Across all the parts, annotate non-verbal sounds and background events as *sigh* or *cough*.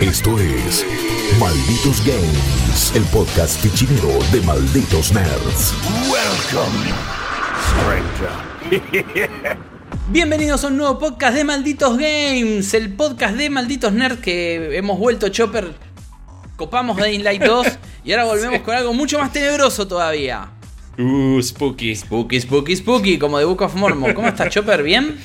Esto es Malditos Games, el podcast fichinero de Malditos Nerds. Welcome, stranger. *laughs* Bienvenidos a un nuevo podcast de Malditos Games, el podcast de Malditos Nerds que hemos vuelto Chopper, copamos Daylight 2 y ahora volvemos *laughs* con algo mucho más tenebroso todavía. Uh, spooky. Spooky, spooky, spooky, como de Book of Mormon. ¿Cómo estás, Chopper? ¿Bien?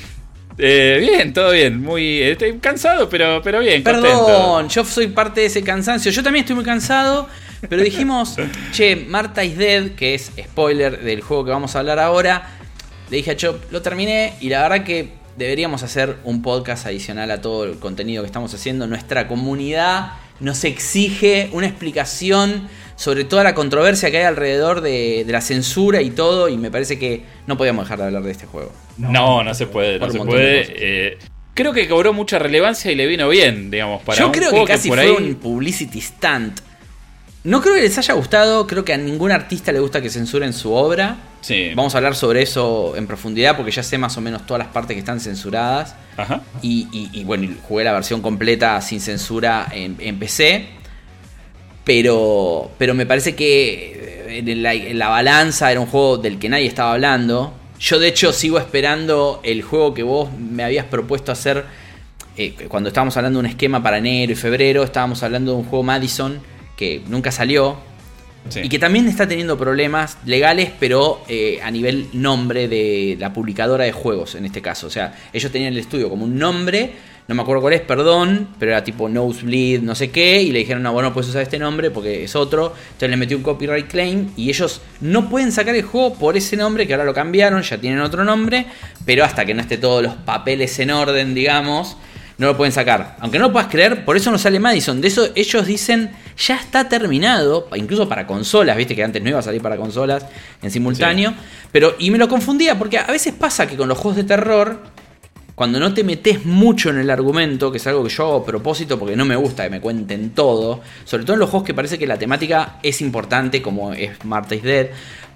Eh, bien, todo bien. Muy estoy cansado, pero, pero bien. Perdón, contento. yo soy parte de ese cansancio. Yo también estoy muy cansado, pero dijimos, *laughs* che, Marta is Dead, que es spoiler del juego que vamos a hablar ahora. Le dije a Chop, lo terminé y la verdad que deberíamos hacer un podcast adicional a todo el contenido que estamos haciendo. Nuestra comunidad nos exige una explicación sobre toda la controversia que hay alrededor de, de la censura y todo. Y me parece que no podíamos dejar de hablar de este juego. No, no se puede, no se puede. eh, creo que cobró mucha relevancia y le vino bien, digamos, para Yo un creo que juego casi por fue ahí- un publicity stunt. No creo que les haya gustado, creo que a ningún artista le gusta que censuren su obra. Sí. Vamos a hablar sobre eso en profundidad porque ya sé más o menos todas las partes que están censuradas. Ajá. Y, y- y, bueno, jugué la versión completa sin censura en, en PC. Pero, pero me parece que eh, en la, en la balanza era un juego del que nadie estaba hablando. Yo de hecho sigo esperando el juego que vos me habías propuesto hacer eh, cuando estábamos hablando de un esquema para enero y febrero. Estábamos hablando de un juego Madison que nunca salió. Sí. Y que también está teniendo problemas legales, pero eh, a nivel nombre de la publicadora de juegos, en este caso. O sea, ellos tenían el estudio como un nombre, no me acuerdo cuál es, perdón, pero era tipo Nosebleed, no sé qué, y le dijeron, no, bueno, no puedes usar este nombre porque es otro. Entonces le metió un copyright claim y ellos no pueden sacar el juego por ese nombre, que ahora lo cambiaron, ya tienen otro nombre, pero hasta que no esté todos los papeles en orden, digamos, no lo pueden sacar. Aunque no lo puedas creer, por eso no sale Madison. De eso ellos dicen, ya está terminado, incluso para consolas, viste que antes no iba a salir para consolas en simultáneo. Pero, y me lo confundía, porque a veces pasa que con los juegos de terror, cuando no te metes mucho en el argumento, que es algo que yo hago a propósito porque no me gusta que me cuenten todo, sobre todo en los juegos que parece que la temática es importante, como es Marta is Dead.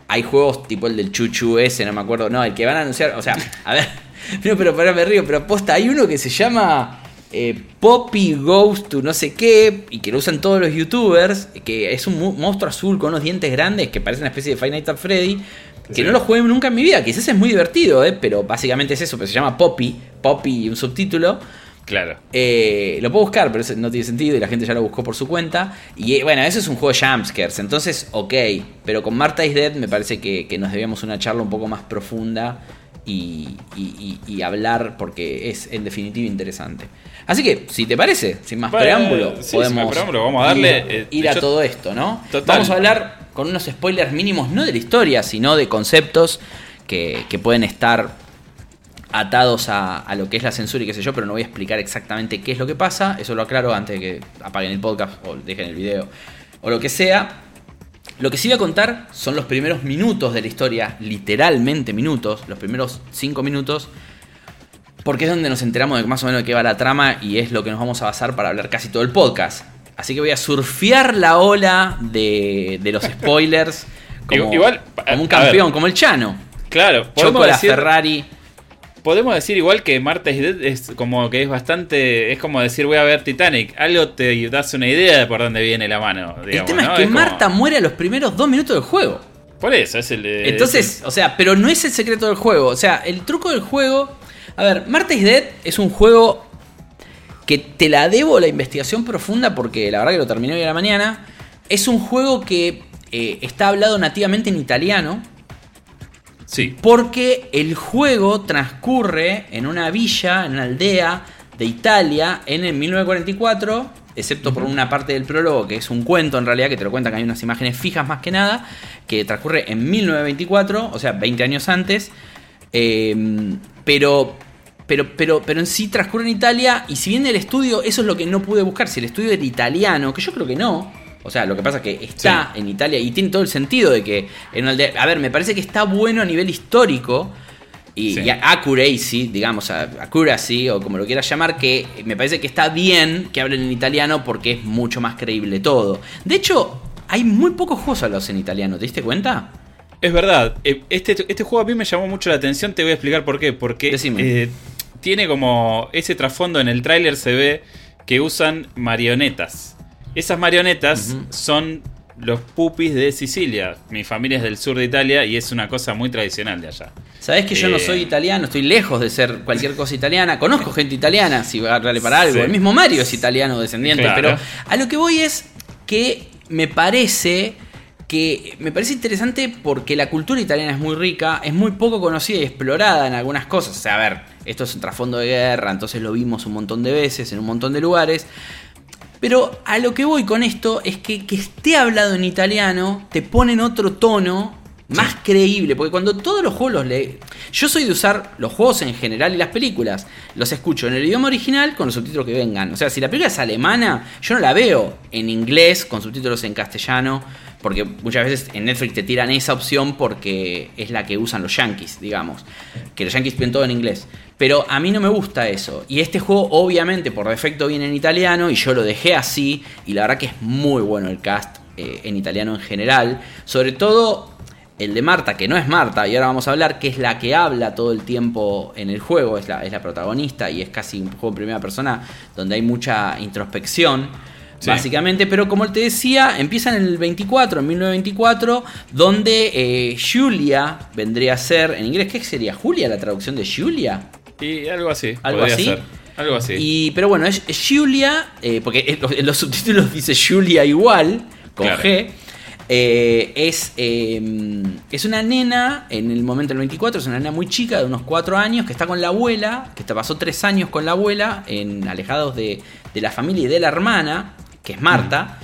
Hay juegos tipo el del Chuchu ese, no me acuerdo, no, el que van a anunciar, o sea, *laughs* a ver, *laughs* no, pero para me río, pero posta, hay uno que se llama eh, Poppy Goes to no sé qué, y que lo usan todos los youtubers, que es un monstruo azul con unos dientes grandes que parece una especie de Five Nights at Freddy, que Sí. no lo jugué nunca en mi vida, quizás es muy divertido, eh, pero básicamente es eso, pero se llama Poppy, Poppy y un subtítulo. Claro. Eh, lo puedo buscar, pero no tiene sentido y la gente ya lo buscó por su cuenta. Y eh, bueno, eso es un juego de jumpscares, entonces ok. Pero con Marta is Dead me parece que, que nos debíamos una charla un poco más profunda y, y- hablar porque es en definitiva interesante. Así que, si te parece, sin más Bueno, preámbulo, sí, sin podemos más preámbulo, vamos a darle, ir, eh, ir a yo- todo esto, ¿no? Total. Vamos a hablar con unos spoilers mínimos, no de la historia, sino de conceptos que, que pueden estar atados a, a lo que es la censura y qué sé yo, pero no voy a explicar exactamente qué es lo que pasa. Eso lo aclaro antes de que apaguen el podcast o dejen el video o lo que sea. Lo que sí voy a contar son los primeros minutos de la historia, literalmente minutos, los primeros cinco minutos, porque es donde nos enteramos de más o menos de qué va la trama y es lo que nos vamos a basar para hablar casi todo el podcast. Así que voy a surfear la ola de, de los *laughs* spoilers como, Igual, como un ver. campeón, como el Chano. Claro, Choco la decir, Ferrari. Podemos decir igual que Marta is Dead es como que es bastante. Es como decir voy a ver Titanic. Algo te das una idea de por dónde viene la mano. El tema ¿no? es que Marta muere a los primeros dos minutos del juego. Por eso, es el. eh, Entonces, o sea, pero no es el secreto del juego. O sea, el truco del juego. A ver, Marta is Dead es un juego que te la debo la investigación profunda porque la verdad que lo terminé hoy a la mañana. Es un juego que eh, está hablado nativamente en italiano. Sí. Porque el juego transcurre en una villa, en una aldea de Italia en el 1944, excepto por una parte del prólogo que es un cuento en realidad, que te lo cuentan que hay unas imágenes fijas más que nada, que transcurre en 1924, o sea, 20 años antes. Eh, pero, pero, pero, pero en sí transcurre en Italia y si bien el estudio, eso es lo que no pude buscar, si el estudio era italiano, que yo creo que no. O sea, lo que pasa es que está en Italia y tiene todo el sentido de que en una aldea- A ver, me parece que está bueno a nivel histórico y, Sí. y accuracy, digamos, accuracy o como lo quieras llamar, que me parece que está bien que hablen en italiano porque es mucho más creíble todo. De hecho, hay muy pocos juegos hablados en italiano, ¿te diste cuenta? Es verdad, eh, este, este juego a mí me llamó mucho la atención, te voy a explicar por qué. Porque eh, tiene como ese trasfondo en el tráiler se ve que usan marionetas. Esas marionetas son los pupis de Sicilia. Mi familia es del sur de Italia y es una cosa muy tradicional de allá. Sabés que yo no Eh. soy italiano, estoy lejos de ser cualquier cosa italiana. Conozco gente italiana, si va a darle para algo. Sí. El mismo Mario es italiano descendiente, Claro. pero a lo que voy es que me parece que me parece interesante porque la cultura italiana es muy rica, es muy poco conocida y explorada en algunas cosas. O sea, a ver, esto es un trasfondo de guerra, entonces lo vimos un montón de veces en un montón de lugares. Pero a lo que voy con esto es que que esté hablado en italiano te pone en otro tono más creíble. Porque cuando todos los juegos los lee. Yo soy de usar los juegos en general y las películas. Los escucho en el idioma original con los subtítulos que vengan. O sea, si la película es alemana, yo no la veo en inglés con subtítulos en castellano. Porque muchas veces en Netflix te tiran esa opción porque es la que usan los yankees, digamos. Que los yankees ven todo en inglés. Pero a mí no me gusta eso. Y este juego obviamente por defecto viene en italiano y yo lo dejé así. Y la verdad que es muy bueno el cast eh, en italiano en general. Sobre todo el de Marta, que no es Marta, y ahora vamos a hablar, que es la que habla todo el tiempo en el juego, es la, es la protagonista y es casi un juego en primera persona donde hay mucha introspección. Sí. Básicamente, pero como te decía, empieza en el 24, en 1924, donde eh, Julia vendría a ser, en inglés, ¿qué sería? ¿Julia la traducción de Julia? Y algo así. ¿Algo así? ser. Algo así. Y, pero bueno, es, es Julia, eh, porque en los, en los subtítulos dice Julia igual, con Claro. G. Eh, es, eh, es una nena, en el momento del 24, es una nena muy chica, de unos 4 años, que está con la abuela, que pasó 3 años con la abuela, en, alejados de, de la familia y de la hermana, que es Marta.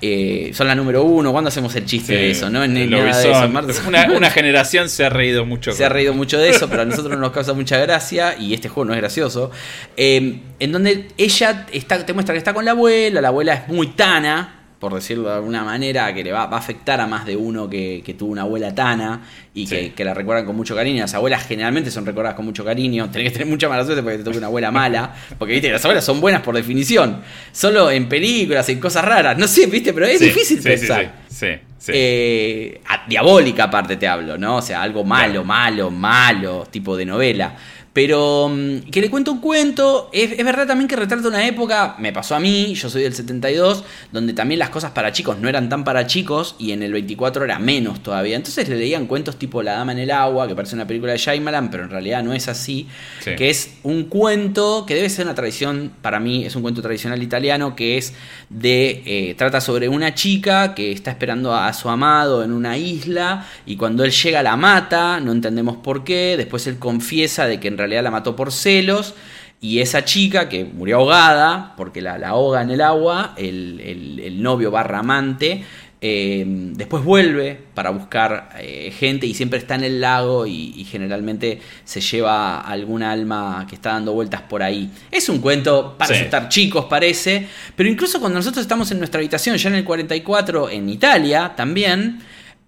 Eh, son la número uno, ¿cuándo hacemos el chiste de eso? No, nada de eso, Marta. Una, una generación se ha reído mucho. Se ha reído mucho de eso, pero a *laughs* nosotros nos causa mucha gracia y este juego no es gracioso. Eh, en donde ella está, te muestra que está con la abuela, la abuela es muy tana, por decirlo de alguna manera, que le va, va a afectar a más de uno que, que tuvo una abuela tana y que, Sí. que la recuerdan con mucho cariño. Las abuelas generalmente son recordadas con mucho cariño. *laughs* Tenés que tener mucha mala suerte porque te toque una abuela mala, porque viste, las abuelas son buenas por definición. Solo en películas, en cosas raras. No sé, viste, pero es Sí, difícil sí, pensar. Sí, sí, sí. Eh, diabólica aparte te hablo, ¿no? O sea, algo malo, malo, malo, tipo de novela. Pero mm, que le cuento un cuento, es, es verdad también que retrata una época, me pasó a mí, yo soy del 72, donde también las cosas para chicos no eran tan para chicos y en el 24 era menos todavía. Entonces le leían cuentos tipo La Dama en el Agua, que parece una película de Shyamalan, pero en realidad no es así. Sí. Que es un cuento que debe ser una tradición, para mí es un cuento tradicional italiano, que es de, eh, trata sobre una chica que está esperando a su amado en una isla y cuando él llega la mata, no entendemos por qué, después él confiesa de que en realidad la mató por celos. Y esa chica que murió ahogada, porque la, la ahoga en el agua, el, el- el novio barra amante, eh, después vuelve para buscar eh, gente y siempre está en el lago y, y generalmente se lleva algún alma que está dando vueltas por ahí. Es un cuento para Sí. asustar chicos, parece, pero incluso cuando nosotros estamos en nuestra habitación, ya en el 44, en Italia también,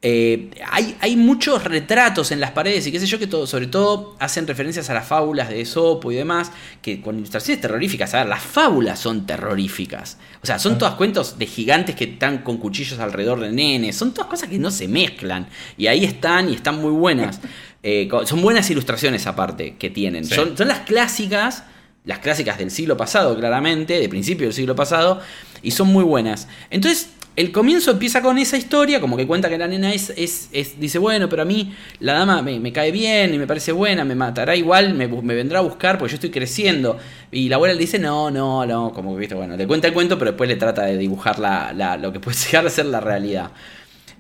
eh, hay, hay muchos retratos en las paredes y qué sé yo que todo, sobre todo hacen referencias a las fábulas de Esopo y demás, que con ilustraciones terroríficas, a ver, las fábulas son terroríficas. O sea, son todas cuentos de gigantes que están con cuchillos alrededor de nenes, son todas cosas que no se mezclan. Y ahí están y están muy buenas. *laughs* Eh, son buenas ilustraciones aparte que tienen. Sí. Son, son las clásicas, las clásicas del siglo pasado, claramente, de principio del siglo pasado, y son muy buenas. Entonces, el comienzo empieza con esa historia, como que cuenta que la nena es, es, es- dice, bueno, pero a mí la dama me, cae bien y me parece buena, me matará igual, me vendrá a buscar porque yo estoy creciendo. Y la abuela le dice, no, no, no, como que, viste, bueno, le cuenta el cuento, pero después le trata de dibujar la, la- lo que puede *laughs* llegar a ser la realidad.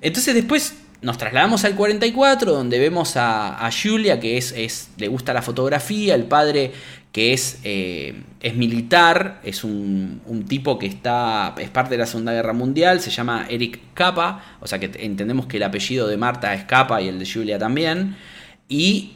Entonces después nos trasladamos al 44, donde vemos a, a Julia, que es, es, le gusta la fotografía, el padre que es, eh, es militar, es un, un tipo que está, es parte de la Segunda Guerra Mundial, se llama Eric Capa, o sea que entendemos que el apellido de Marta es Capa y el de Julia también. Y,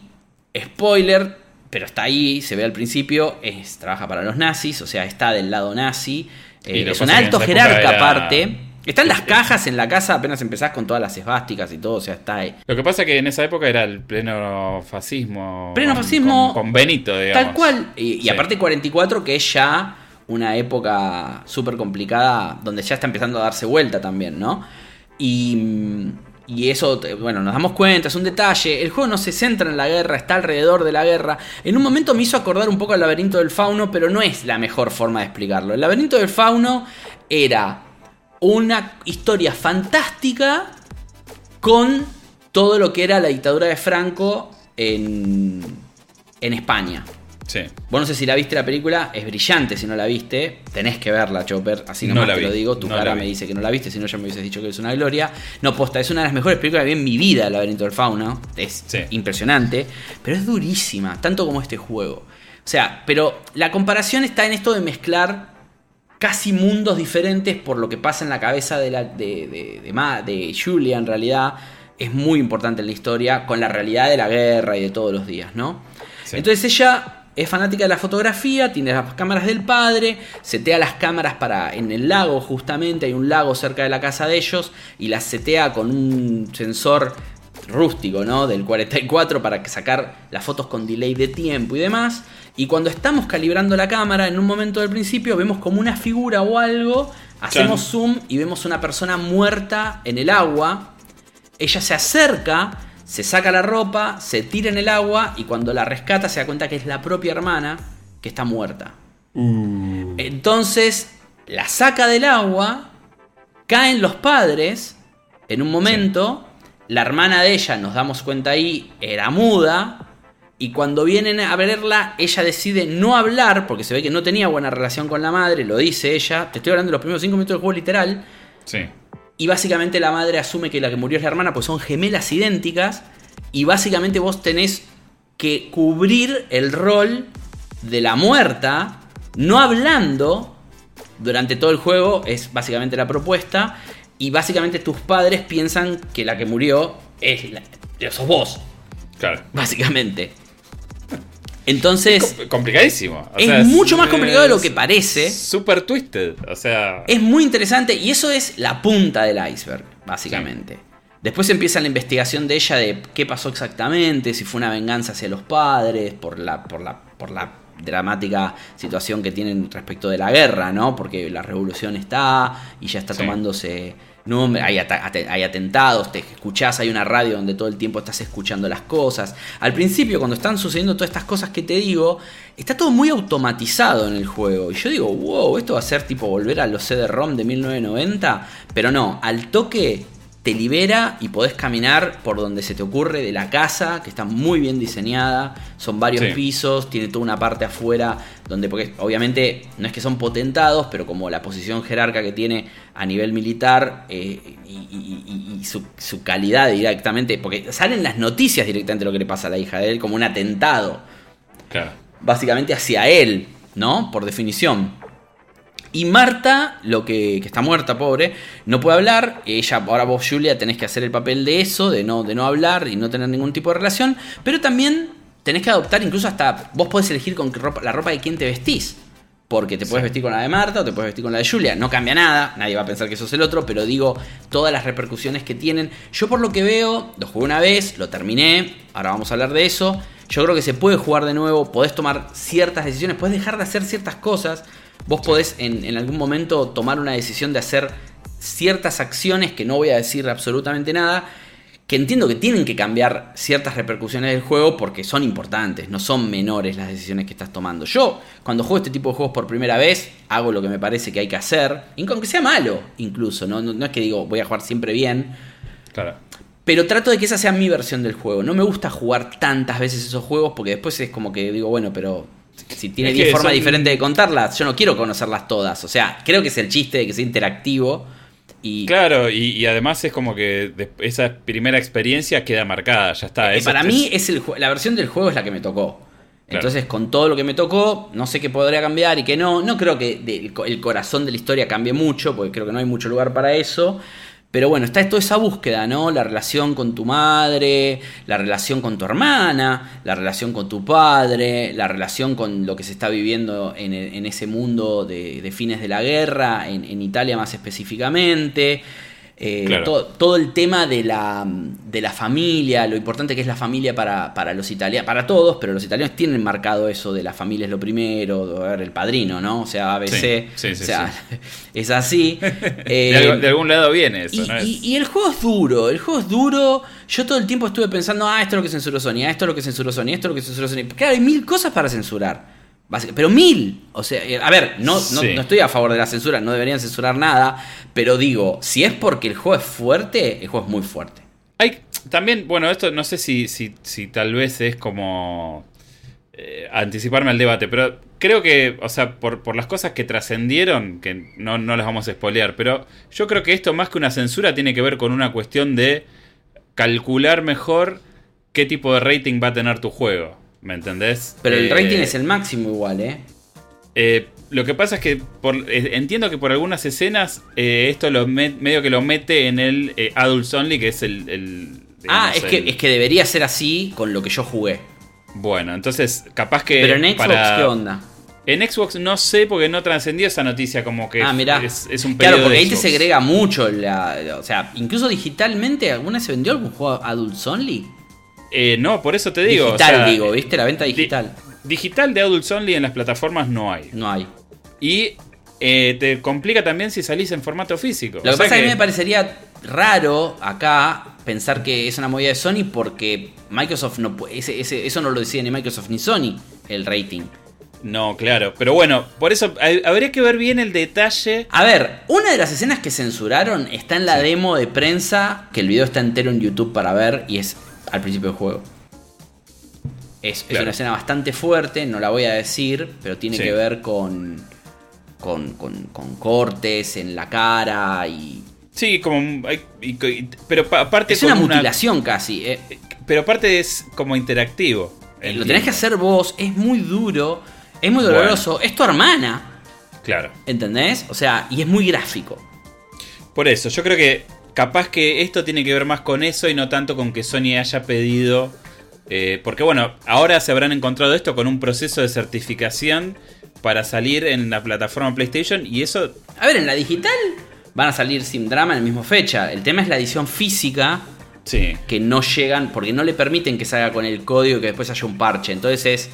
spoiler, pero está ahí, se ve al principio, es, trabaja para los nazis, o sea, está del lado nazi, eh, es un alto jerarca era- aparte. Están las cajas en la casa, apenas empezás con todas las esvásticas y todo, o sea, está ahí. Lo que pasa es que en esa época era el pleno fascismo. Pleno con- fascismo, Con, con Benito, digamos. Tal cual. Y, y Sí. aparte 44, que es ya una época súper complicada, donde ya está empezando a darse vuelta también, ¿no? Y, y eso, bueno, nos damos cuenta, es un detalle. El juego no se centra en la guerra, está alrededor de la guerra. En un momento me hizo acordar un poco al laberinto del fauno, pero no es la mejor forma de explicarlo. El laberinto del fauno era una historia fantástica con todo lo que era la dictadura de Franco en, en España. Sí. Vos no sé si la viste la película, es brillante si no la viste. Tenés que verla, Chopper. Así No nomás la te vi, lo digo. Tu no cara me dice que no la viste, si no ya me hubieses dicho que es una gloria. No, posta, es una de las mejores películas que vi en mi vida, El laberinto del fauno. Es Sí. impresionante, pero es durísima, tanto como este juego. O sea, pero la comparación está en esto de mezclar casi mundos diferentes por lo que pasa en la cabeza de, la, de, de, de Julia en realidad. Es muy importante en la historia con la realidad de la guerra y de todos los días, ¿no? Sí. Entonces ella es fanática de la fotografía, tiene las cámaras del padre, setea las cámaras para en el lago justamente, hay un lago cerca de la casa de ellos y las setea con un sensor rústico, ¿no? Del 44 para que sacar las fotos con delay de tiempo y demás. Y cuando estamos calibrando la cámara, en un momento del principio vemos como una figura o algo, hacemos zoom y vemos una persona muerta en el agua. Ella se acerca, se saca la ropa, se tira en el agua y cuando la rescata se da cuenta que es la propia hermana que está muerta. Entonces la saca del agua, caen los padres en un momento, la hermana de ella, nos damos cuenta ahí, era muda. Y cuando vienen a verla, ella decide no hablar, porque se ve que no tenía buena relación con la madre, lo dice ella. Te estoy hablando de los primeros 5 minutos del juego literal. Sí. Y básicamente la madre asume que la que murió es la hermana, pues son gemelas idénticas. Y básicamente vos tenés que cubrir el rol de la muerta, no hablando durante todo el juego, es básicamente la propuesta. Y básicamente tus padres piensan que la que murió es la, sos vos, Claro. básicamente. Entonces, Com- complicadísimo. O es sea, mucho más complicado de lo que es parece. Super twisted. O sea. Es muy interesante y eso es la punta del iceberg, básicamente. Después empieza la investigación de ella de qué pasó exactamente, si fue una venganza hacia los padres, por la, por la, por la dramática situación que tienen respecto de la guerra, ¿no? Porque la revolución está y ya está Sí. tomándose nombre, hay, hay atentados, te escuchás, hay una radio donde todo el tiempo estás escuchando las cosas. Al principio, cuando están sucediendo todas estas cosas que te digo, está todo muy automatizado en el juego. Y yo digo, wow, esto va a ser tipo volver a los CD-ROM de 1990, pero no, al toque te libera y podés caminar por donde se te ocurre de la casa, que está muy bien diseñada, son varios Sí. pisos, tiene toda una parte afuera, donde, porque obviamente no es que son potentados, pero como la posición jerarca que tiene a nivel militar eh, y, y- y- y su, su calidad directamente, porque salen las noticias directamente lo que le pasa a la hija de él, como un atentado, Claro. básicamente hacia él, ¿no? Por definición. Y Marta, lo que, que está muerta, pobre, no puede hablar. Ella, ahora vos, Julia, tenés que hacer el papel de eso, de no, de no hablar y no tener ningún tipo de relación. Pero también tenés que adoptar, incluso hasta vos podés elegir con qué ropa, la ropa de quién te vestís. Porque te puedes vestir con la de Marta o te puedes vestir con la de Julia. No cambia nada, nadie va a pensar que sos el otro, pero digo todas las repercusiones que tienen. Yo por lo que veo, lo jugué una vez, lo terminé, ahora vamos a hablar de eso. Yo creo que se puede jugar de nuevo, podés tomar ciertas decisiones, podés dejar de hacer ciertas cosas. Vos podés en, en algún momento tomar una decisión de hacer ciertas acciones que no voy a decir absolutamente nada, que entiendo que tienen que cambiar ciertas repercusiones del juego porque son importantes, no son menores las decisiones que estás tomando. Yo, cuando juego este tipo de juegos por primera vez, hago lo que me parece que hay que hacer, y aunque sea malo incluso, no, no, no es que digo voy a jugar siempre bien, Claro. pero trato de que esa sea mi versión del juego. No me gusta jugar tantas veces esos juegos porque después es como que digo, bueno, pero si tiene Es 10 que formas son- diferentes de contarlas, yo no quiero conocerlas todas. O sea, creo que es el chiste de que sea interactivo. Y Claro, y, y además es como que esa primera experiencia queda marcada, ya está. Eh, para mí es el, la versión del juego es la que me tocó. Claro. Entonces, con todo lo que me tocó, no sé qué podría cambiar y qué no. No creo que el corazón de la historia cambie mucho, porque creo que no hay mucho lugar para eso. Pero bueno, está toda esa búsqueda, ¿no? La relación con tu madre, la relación con tu hermana, la relación con tu padre, la relación con lo que se está viviendo en, e- en ese mundo de, de fines de la guerra, en, en Italia más específicamente. Eh, Claro. todo, todo el tema de la, de la familia, lo importante que es la familia para, para los italianos, para todos, pero los italianos tienen marcado eso de la familia es lo primero, a ver, el padrino, ¿no? O sea, ABC, Sí, sí, sí, o sea, *laughs* es así. *laughs* Eh, de, algo- de algún lado viene eso, y, ¿no? Es- y- y el juego es duro, el juego es duro. Yo todo el tiempo estuve pensando, ah, esto es lo que censuró Sony, ah, esto es lo que censuró Sony, esto es lo que censuró Sony. Claro, hay mil cosas para censurar. Pero mil. O sea, eh, a ver, no, no, Sí. no estoy a favor de la censura, no deberían censurar nada. Pero digo, si es porque el juego es fuerte, el juego es muy fuerte. Hay también, bueno, esto no sé si, si, si tal vez es como eh, anticiparme al debate, pero creo que, o sea, por, por las cosas que trascendieron, que no, no las vamos a spoilear, pero yo creo que esto más que una censura tiene que ver con una cuestión de calcular mejor qué tipo de rating va a tener tu juego. ¿Me entendés? Pero el Eh, rating es el máximo igual, ¿eh? eh, lo que pasa es que por- eh, entiendo que por algunas escenas eh, esto lo met- medio que lo mete en el Adults Only, que es el... el, ah, es que, es que debería ser así con lo que yo jugué. Bueno, entonces capaz que... Pero en Xbox, para- ¿qué onda? En Xbox no sé porque no trascendió esa noticia como que ah, mirá. es, es un claro, porque ahí te segrega mucho. La, o sea, incluso digitalmente, ¿alguna vez se vendió algún juego Adults Only? Eh, no, por eso te digo. digital, o sea, digo, ¿viste? La venta di- digital. Digital de Adults Only en las plataformas no hay. No hay. Y eh, te complica también si salís en formato físico. Lo O que sea pasa es que a mí me parecería raro acá pensar que es una movida de Sony porque Microsoft no puede, ese- ese- eso no lo decide ni Microsoft ni Sony, el rating. No, claro. Pero bueno, por eso hay- habría que ver bien el detalle. A ver, una de las escenas que censuraron está en la demo de prensa, que el video está entero en YouTube para ver y es al principio del juego. Es, es una escena bastante fuerte, no la voy a decir, pero tiene Sí. que ver con, con, con- con cortes en la cara y... Sí, como. un- hay- y- y- pero pa- aparte. Es una mutilación casi. eh. Pero aparte es como interactivo. Lo entiendo. tenés que hacer vos, es muy duro, es muy Bueno. doloroso, es tu hermana, Claro. ¿entendés? O sea, y es muy gráfico. Por eso, yo creo que capaz que esto tiene que ver más con eso y no tanto con que Sony haya pedido. eh, porque bueno, ahora se habrán encontrado esto con un proceso de certificación para salir en la plataforma PlayStation y eso. A ver, en la digital van a salir sin drama en la misma fecha. El tema es la edición física Sí. que no llegan porque no le permiten que salga con el código y que después haya un parche. Entonces es...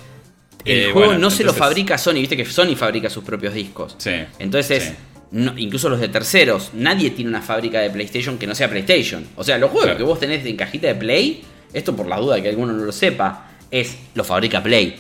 El Eh, juego bueno, no se lo fabrica Sony, viste que Sony fabrica sus propios discos. Sí. Entonces, Sí. No- incluso los de terceros, nadie tiene una fábrica de PlayStation que no sea PlayStation. O sea, los juegos Claro. que vos tenés en cajita de Play, esto por la duda de que alguno no lo sepa, es lo fabrica Play.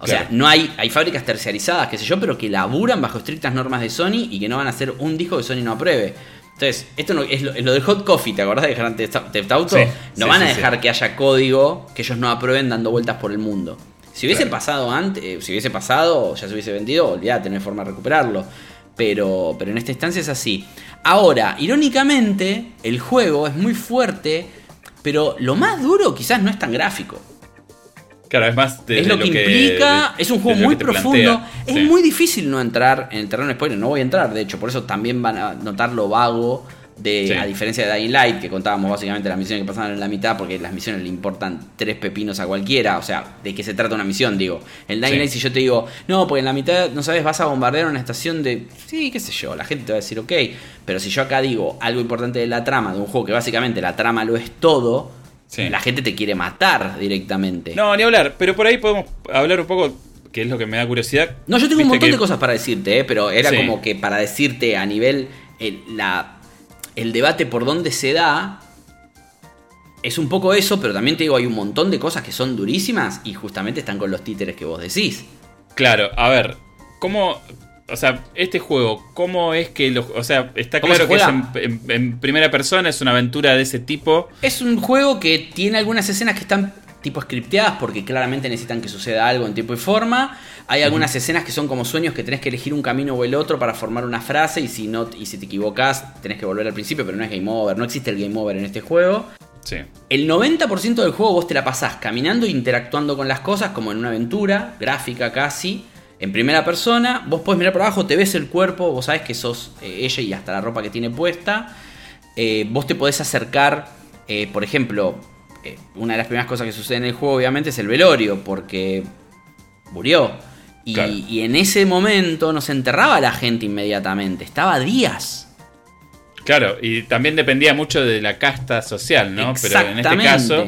O sea, no hay, hay fábricas terciarizadas, qué sé yo, pero que laburan bajo estrictas normas de Sony y que no van a hacer un disco que Sony no apruebe. Entonces, esto no- es, lo, es lo del hot coffee, ¿te acordás de Grand Theft Theft Auto? Sí, no sí, van a dejar sí. que haya código que ellos no aprueben dando vueltas por el mundo. Si hubiese Claro. pasado antes, eh, si hubiese pasado, ya se hubiese vendido, olvídate, no hay forma de recuperarlo. Pero, pero en esta instancia es así. Ahora, irónicamente, el juego es muy fuerte, pero lo más duro quizás no es tan gráfico. Claro, es más de, es de lo que implica, de- es un juego muy profundo. plantea. Es Sí. muy difícil no entrar en el terreno de spoiler. No voy a entrar, de hecho, por eso también van a notar lo vago. De, Sí. A diferencia de Dying Light, que contábamos básicamente las misiones que pasaban en la mitad, porque las misiones le importan tres pepinos a cualquiera. O sea, ¿de qué se trata una misión? Digo, el Dying Sí. Light, si yo te digo, no, porque en la mitad, no sabes, vas a bombardear una estación de. Sí, qué sé yo, la gente te va a decir, ok. Pero si yo acá digo algo importante de la trama, de un juego que básicamente la trama lo es todo, Sí. la gente te quiere matar directamente. No, ni hablar, pero por ahí podemos hablar un poco, que es lo que me da curiosidad. No, yo tengo un montón que- de cosas para decirte, ¿eh? pero era como que para decirte a nivel el, la, el debate por dónde se da. Es un poco eso, pero también te digo, hay un montón de cosas que son durísimas y justamente están con los títeres que vos decís. Claro, a ver, ¿cómo... O sea, este juego, ¿cómo es que lo... O sea, está ¿Cómo claro que es en- en primera persona, es una aventura de ese tipo. Es un juego que tiene algunas escenas que están tipo scripteadas porque claramente necesitan que suceda algo en tiempo y forma. Hay algunas escenas que son como sueños que tenés que elegir un camino o el otro para formar una frase y si no y si te equivocas tenés que volver al principio, pero no es game over, no existe el game over en este juego. Sí. El 90% del juego vos te la pasás caminando e interactuando con las cosas como en una aventura, gráfica casi, en primera persona. Vos podés mirar por abajo, te ves el cuerpo, vos sabés que sos eh, ella y hasta la ropa que tiene puesta. Eh, vos te podés acercar, eh, por ejemplo, eh, una de las primeras cosas que sucede en el juego obviamente es el velorio, porque murió. Y, Claro. y en ese momento no se enterraba la gente inmediatamente, estaba días. Claro, y también dependía mucho de la casta social, ¿no? Pero en este caso.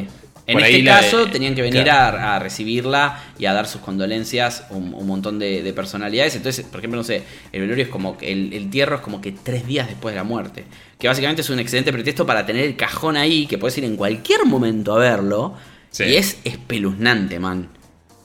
En este caso tenían que venir a, recibirla y a dar sus condolencias un, un montón de, personalidades. Entonces, por ejemplo, no sé, el velorio es como que el, entierro es como que tres días después de la muerte. Que básicamente es un excelente pretexto para tener el cajón ahí, que puedes ir en cualquier momento a verlo. Y es espeluznante, man.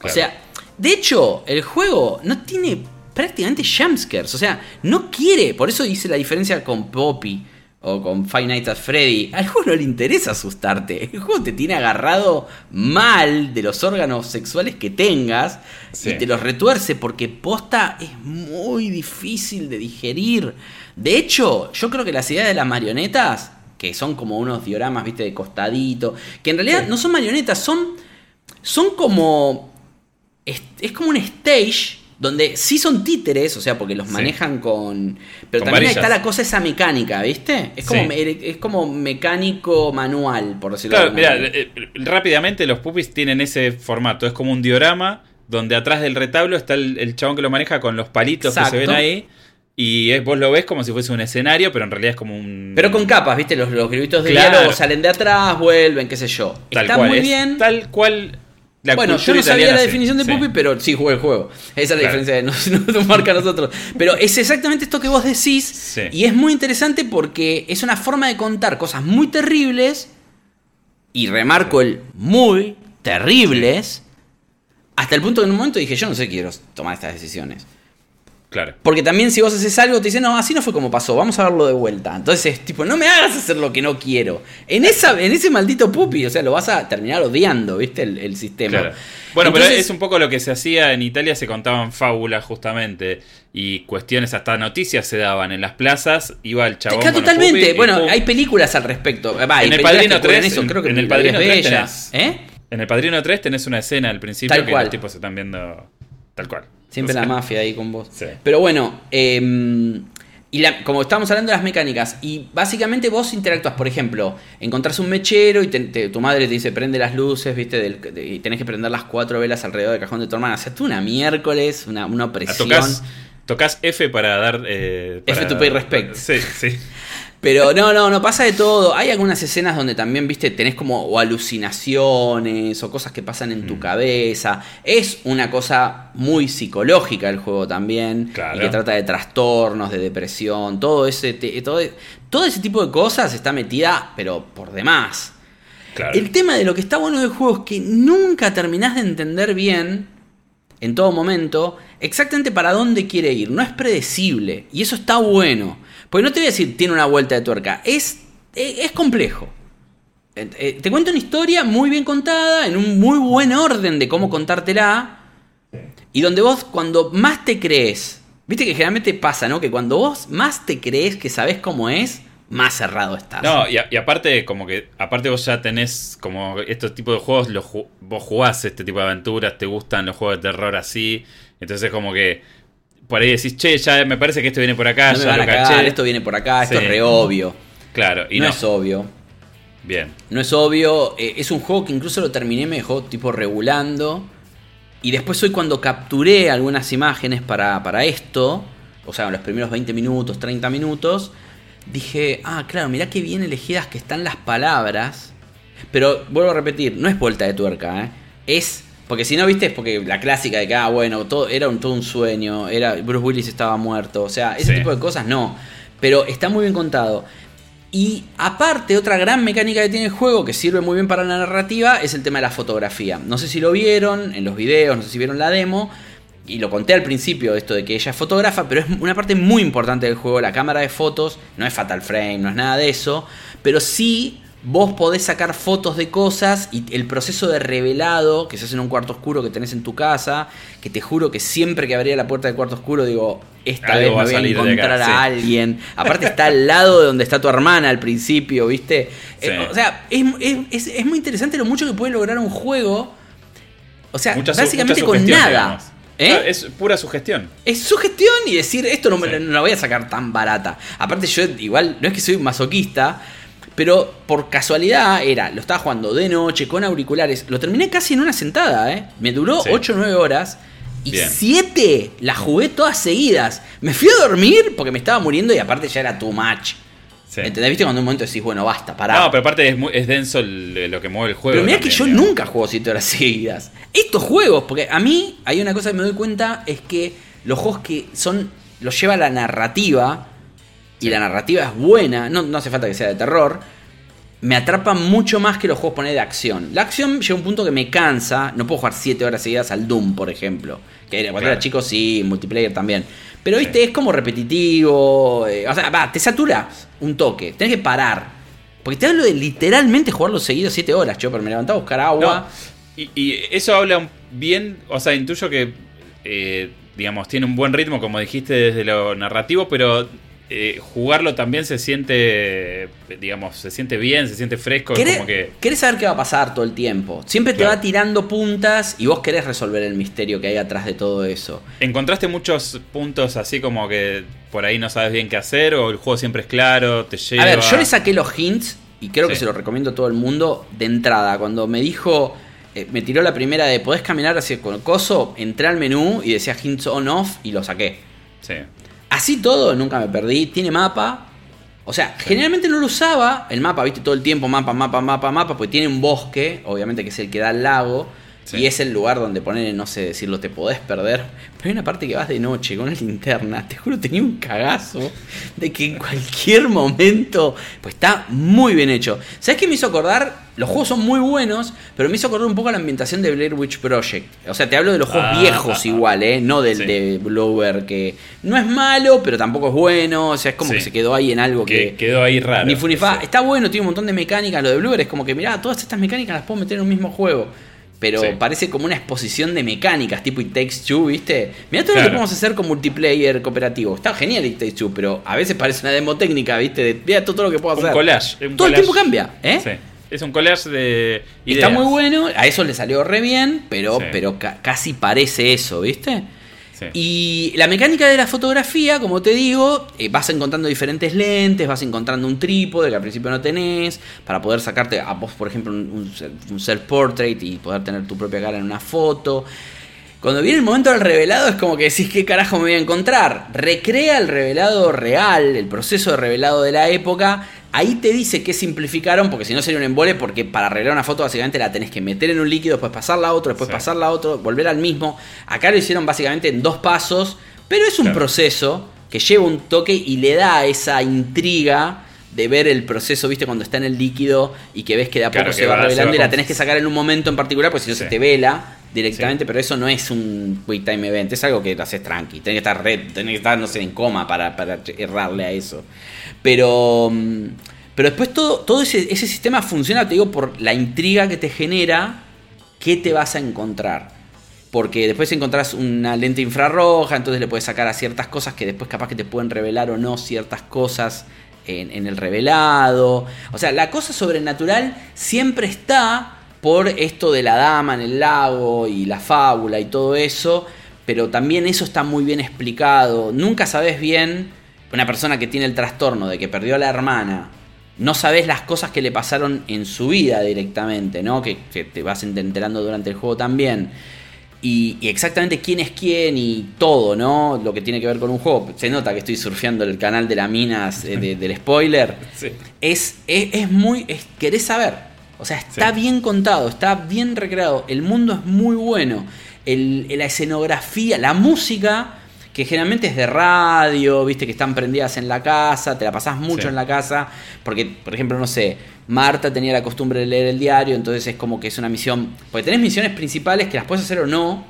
O sea, de hecho, el juego no tiene prácticamente jumpscares. O sea, no quiere. Por eso hice la diferencia con Poppy o con Five Nights at Freddy, al juego no le interesa asustarte. El juego te tiene agarrado mal de los órganos sexuales que tengas y te los retuerce porque posta es muy difícil de digerir. De hecho, yo creo que las ideas de las marionetas, que son como unos dioramas, viste, de costadito, que en realidad no son marionetas, son, son como... es como un stage donde sí son títeres, o sea, porque los manejan con. Pero también está la cosa esa mecánica, ¿viste? Es como, es como mecánico manual, por decirlo Claro, mira, eh, rápidamente los pupis tienen ese formato. Es como un diorama donde atrás del retablo está el, chabón que lo maneja con los palitos que se ven ahí. Y vos lo ves como si fuese un escenario, pero en realidad es como un. Pero con capas, ¿viste? Los, los gritos de diálogo salen de atrás, vuelven, qué sé yo. está muy bien. Tal cual bueno, yo no sabía la definición de Puppy, pero sí jugué el juego. Esa es la diferencia de *laughs* nos, marca a nosotros. Pero es exactamente esto que vos decís. Y es muy interesante porque es una forma de contar cosas muy terribles. Y remarco el muy terribles. Hasta el punto que en un momento dije, yo no sé, quiero tomar estas decisiones. Porque también si vos haces algo, te dicen, no, así no fue como pasó, vamos a verlo de vuelta. Entonces, tipo, no me hagas hacer lo que no quiero. En, esa, en ese maldito pupi, o sea, lo vas a terminar odiando, ¿viste? El, sistema. Bueno, pero es un poco lo que se hacía en Italia, se contaban fábulas justamente. Y cuestiones, hasta noticias se daban en las plazas. Iba el chabón. totalmente. bueno, hay películas al respecto. en el Padrino 3, creo que en el Padrino 3 tenés, ¿Eh? En el Padrino 3 tenés una escena al principio que los tipos se están viendo tal cual. Siempre la mafia ahí con vos. Pero bueno, em, y como estábamos hablando de las mecánicas, y básicamente vos interactúas, por ejemplo, encontrás un mechero y tu madre te dice prende las luces, viste, y tenés que prender las cuatro velas alrededor del cajón de tu hermana. O sea, tú una miércoles, una, una opresión. Tocas, F para dar. Eh, F to pay respect. Sí, sí. *laughs* Pero no, no, no pasa de todo. Hay algunas escenas donde también, viste, tenés como alucinaciones o cosas que pasan en tu mm. cabeza. Es una cosa muy psicológica el juego también. Y que trata de trastornos, de depresión, todo ese, todo, todo ese tipo de cosas está metida, pero por demás. El tema de lo que está bueno del juego es que nunca terminás de entender bien, en todo momento, exactamente para dónde quiere ir. No es predecible. Y eso está bueno. Porque no te voy a decir tiene una vuelta de tuerca, es, es, complejo. Eh, te cuento una historia muy bien contada, en un muy buen orden de cómo contártela, y donde vos cuando más te crees, viste que generalmente pasa, ¿no? Que cuando vos más te crees que sabes cómo es, más cerrado estás. No, y, aparte, como que, aparte vos ya tenés como estos tipos de juegos, los, vos jugás este tipo de aventuras, te gustan los juegos de terror así, entonces como que por ahí decís, che, ya me parece que esto viene por acá, ya lo caché. esto viene por acá, esto es re obvio. Claro, y no, es obvio. Bien. No es obvio, eh, es un juego que incluso lo terminé, me dejó tipo regulando. Y después hoy cuando capturé algunas imágenes para, para esto, o sea, los primeros 20 minutos, 30 minutos, dije, ah, claro, mirá qué bien elegidas que están las palabras. Pero vuelvo a repetir, no es vuelta de tuerca, ¿eh? es porque si no, viste, es porque la clásica de que, ah, bueno, todo, era un, todo un sueño, era, Bruce Willis estaba muerto, o sea, ese tipo de cosas no. Pero está muy bien contado. Y aparte, otra gran mecánica que tiene el juego, que sirve muy bien para la narrativa, es el tema de la fotografía. No sé si lo vieron en los videos, no sé si vieron la demo, y lo conté al principio, esto de que ella es fotógrafa, pero es una parte muy importante del juego, la cámara de fotos, no es Fatal Frame, no es nada de eso, pero sí vos podés sacar fotos de cosas y el proceso de revelado que se hace en un cuarto oscuro que tenés en tu casa, que te juro que siempre que abría la puerta del cuarto oscuro digo, esta vez me voy a, encontrar a alguien. *laughs* Aparte está al lado de donde está tu hermana al principio, ¿viste? Eh, o sea, es, muy interesante lo mucho que puede lograr un juego. O sea, básicamente con nada. ¿Eh? Es pura sugestión. Es sugestión y decir, esto no, me, no la voy a sacar tan barata. Aparte yo igual, no es que soy masoquista, pero por casualidad era, lo estaba jugando de noche con auriculares. Lo terminé casi en una sentada, ¿eh? Me duró 8 o 9 horas. Y 7 las jugué todas seguidas. Me fui a dormir porque me estaba muriendo y aparte ya era too much. Sí. ¿Entendés? ¿Viste cuando en un momento decís, bueno, basta, pará? No, pero aparte es, muy- es denso el- lo que mueve el juego. Pero mirá que yo digamos. nunca juego 7 horas seguidas. Estos juegos, porque a mí hay una cosa que me doy cuenta, es que los juegos que son. los lleva la narrativa, y la narrativa es buena, no, no hace falta que sea de terror, me atrapan mucho más que los juegos poner de acción. La acción llega a un punto que me cansa, no puedo jugar 7 horas seguidas al Doom, por ejemplo. Que cuando Claro. era chico sí, multiplayer también. Pero viste, es como repetitivo. eh, o sea, va, te saturas un toque, tenés que parar. Porque te hablo de literalmente jugarlo seguido 7 horas, Chopper. Me levantaba a buscar agua. No, y, y eso habla bien, o sea, intuyo que, eh, digamos, tiene un buen ritmo, como dijiste, desde lo narrativo, pero eh, jugarlo también se siente, digamos, se siente bien, se siente fresco, es ¿Querés, como que... querés saber qué va a pasar todo el tiempo. Siempre te Claro. va tirando puntas y vos querés resolver el misterio que hay atrás de todo eso. ¿Encontraste muchos puntos así como que por ahí no sabes bien qué hacer o el juego siempre es claro, te lleva? A ver, yo le saqué los hints y creo que se lo recomiendo a todo el mundo de entrada. Cuando me dijo, eh, me tiró la primera de podés caminar hacia el coso, entré al menú y decía hints on off y lo saqué. Sí, Así todo, nunca me perdí. Tiene mapa. O sea, generalmente no lo usaba el mapa, viste, todo el tiempo mapa, mapa, mapa, mapa, porque tiene un bosque, obviamente que es el que da al lago. Sí. Y es el lugar donde poner, no sé decirlo, te podés perder. Pero hay una parte que vas de noche con una linterna. Te juro, tenía un cagazo de que en cualquier momento. Pues está muy bien hecho. ¿Sabes qué me hizo acordar? Los juegos son muy buenos, pero me hizo acordar un poco a la ambientación de Blair Witch Project. O sea, te hablo de los juegos Ah, viejos ah, ah. igual, ¿eh? No del Sí. de Blower, que no es malo, pero tampoco es bueno. O sea, es como Sí. que se quedó ahí en algo que. que quedó ahí raro. Ni funifa. Está bueno, tiene un montón de mecánicas. Lo de Blueber es como que, mirá, todas estas mecánicas las puedo meter en un mismo juego. Pero Sí. parece como una exposición de mecánicas, tipo It Takes Two, ¿viste? Mirá todo lo que podemos hacer con multiplayer cooperativo. Está genial It Takes Two, pero a veces parece una demo técnica, ¿viste? De, mirá todo, todo lo que puedo Un hacer. collage. un todo el collage. tiempo cambia, ¿eh? Sí. Es un collage de Está ideas. muy bueno, a eso le salió re bien, pero, Sí. pero ca- casi parece eso, ¿viste? Y la mecánica de la fotografía, como te digo, eh, vas encontrando diferentes lentes, vas encontrando un trípode que al principio no tenés, para poder sacarte a vos, por ejemplo, un, un self-portrait y poder tener tu propia cara en una foto. Cuando viene el momento del revelado es como que decís, ¿qué carajo me voy a encontrar? Recrea el revelado real, el proceso de revelado de la época. Ahí te dice que simplificaron, porque si no sería un embole, porque para revelar una foto básicamente la tenés que meter en un líquido, después pasarla a otro, después Sí. pasarla a otro, volver al mismo. Acá lo hicieron básicamente en dos pasos, pero es un Claro. proceso que lleva un toque y le da esa intriga de ver el proceso, viste, cuando está en el líquido y que ves que de a poco se va se revelando va y la tenés que sacar en un momento en particular, porque si no Sí. se te vela directamente, pero eso no es un quick time event, es algo que lo haces tranqui, tenés que estar red, tenés que estar, no sé, en coma para, para errarle a eso. Pero, mm, pero después todo, todo ese, ese sistema funciona, te digo, por la intriga que te genera, qué te vas a encontrar. Porque después encontrás una lente infrarroja, entonces le puedes sacar a ciertas cosas que después capaz que te pueden revelar o no ciertas cosas en, el revelado. O sea, la cosa sobrenatural siempre está por esto de la dama en el lago y la fábula y todo eso, pero también eso está muy bien explicado. Nunca sabes bien, una persona que tiene el trastorno de que perdió a la hermana, no sabes las cosas que le pasaron en su vida directamente, ¿no? Que te vas enterando durante el juego también. Y, y exactamente quién es quién y todo, ¿no? Lo que tiene que ver con un juego. Se nota que estoy surfeando el canal de la minas eh, de- del spoiler. *laughs* Sí. Es, es, es muy. es- querés saber. O sea, está Sí. bien contado, está bien recreado. El mundo es muy bueno. El- la escenografía, la música, que generalmente es de radio, viste, que están prendidas en la casa, te la pasás mucho Sí. en la casa. Porque, por ejemplo, no sé, Marta tenía la costumbre de leer el diario, entonces es como que es una misión. Porque tenés misiones principales que las puedes hacer o no.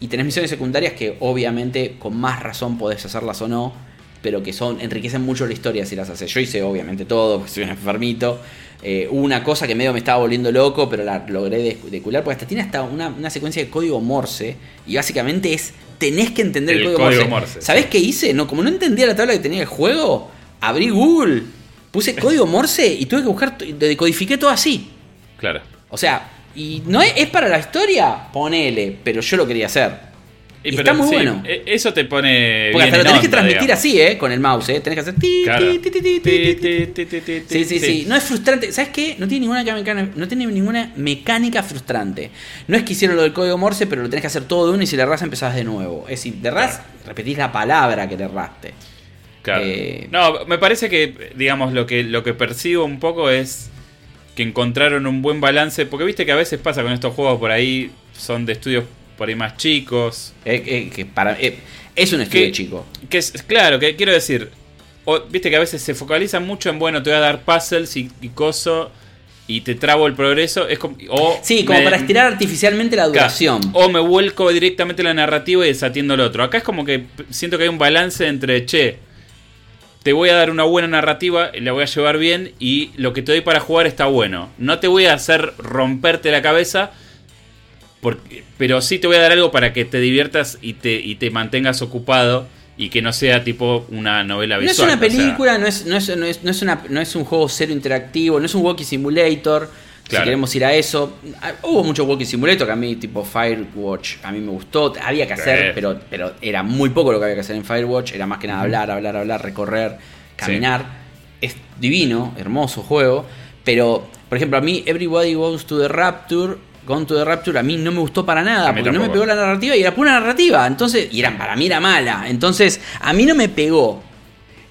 Y tenés misiones secundarias que obviamente con más razón podés hacerlas o no. Pero que son enriquecen mucho la historia si las haces. Yo hice obviamente todo, porque soy un enfermito. Eh, hubo una cosa que medio me estaba volviendo loco, pero la logré de- decular. Porque hasta tiene hasta una, una secuencia de código Morse. Y básicamente es. Tenés que entender el, El código, código Morse. Morse, ¿Sabés sí. qué hice? No, como no entendía la tabla que tenía el juego, abrí Google, puse código Morse y tuve que buscar. Decodifiqué todo así. Claro. O sea, y no es, es para la historia, ponele, pero yo lo quería hacer. Y está muy sí, bueno. e- Eso te pone. Porque hasta lo en tenés que transmitir digamos. así, ¿eh? Con el mouse, ¿eh? Tenés que hacer. Claro. Sí, sí, sí. No es frustrante. ¿Sabes qué? No tiene ninguna mecánica, no tiene ninguna mecánica frustrante. No es que hicieron lo del código Morse, pero lo tenés que hacer todo de uno y si le erras empezás de nuevo. Es decir, le errás, repetís la palabra que le erraste. Claro. Eh, no, me parece que, digamos, lo que, lo que percibo un poco es que encontraron un buen balance. Porque viste que a veces pasa con estos juegos por ahí, son de estudios por ahí más chicos. eh, eh, que para, eh, es un estudio Que- chico. Que es, claro, que quiero decir, o- viste que a veces se focalizan mucho en, bueno, te voy a dar puzzles y, y coso y te trabo el progreso. Es como, o Sí, como me- para estirar artificialmente la duración. O me vuelco directamente a la narrativa y desatiendo lo otro. Acá es como que siento que hay un balance entre, che, te voy a dar una buena narrativa, la voy a llevar bien y lo que te doy para jugar está bueno. No te voy a hacer romperte la cabeza, porque, pero sí te voy a dar algo para que te diviertas y te, y te mantengas ocupado y que no sea tipo una novela No es visual. una o sea, película, no, es, no, es, no, es, no es una- no es un juego cero interactivo, no es un walking simulator. Si queremos ir a eso, Ah, hubo mucho walking simulator que a mí, tipo Firewatch, a mí me gustó. Había que hacer, Sí. pero, pero era muy poco lo que había que hacer en Firewatch. Era más que nada hablar, hablar, hablar, recorrer, caminar. Es divino, hermoso juego. Pero, por ejemplo, a mí, Everybody Goes to the Rapture. Gone to the Rapture a mí no me gustó para nada porque no me pegó la narrativa y era pura narrativa. Entonces, y para mí era mala. Entonces, a mí no me pegó.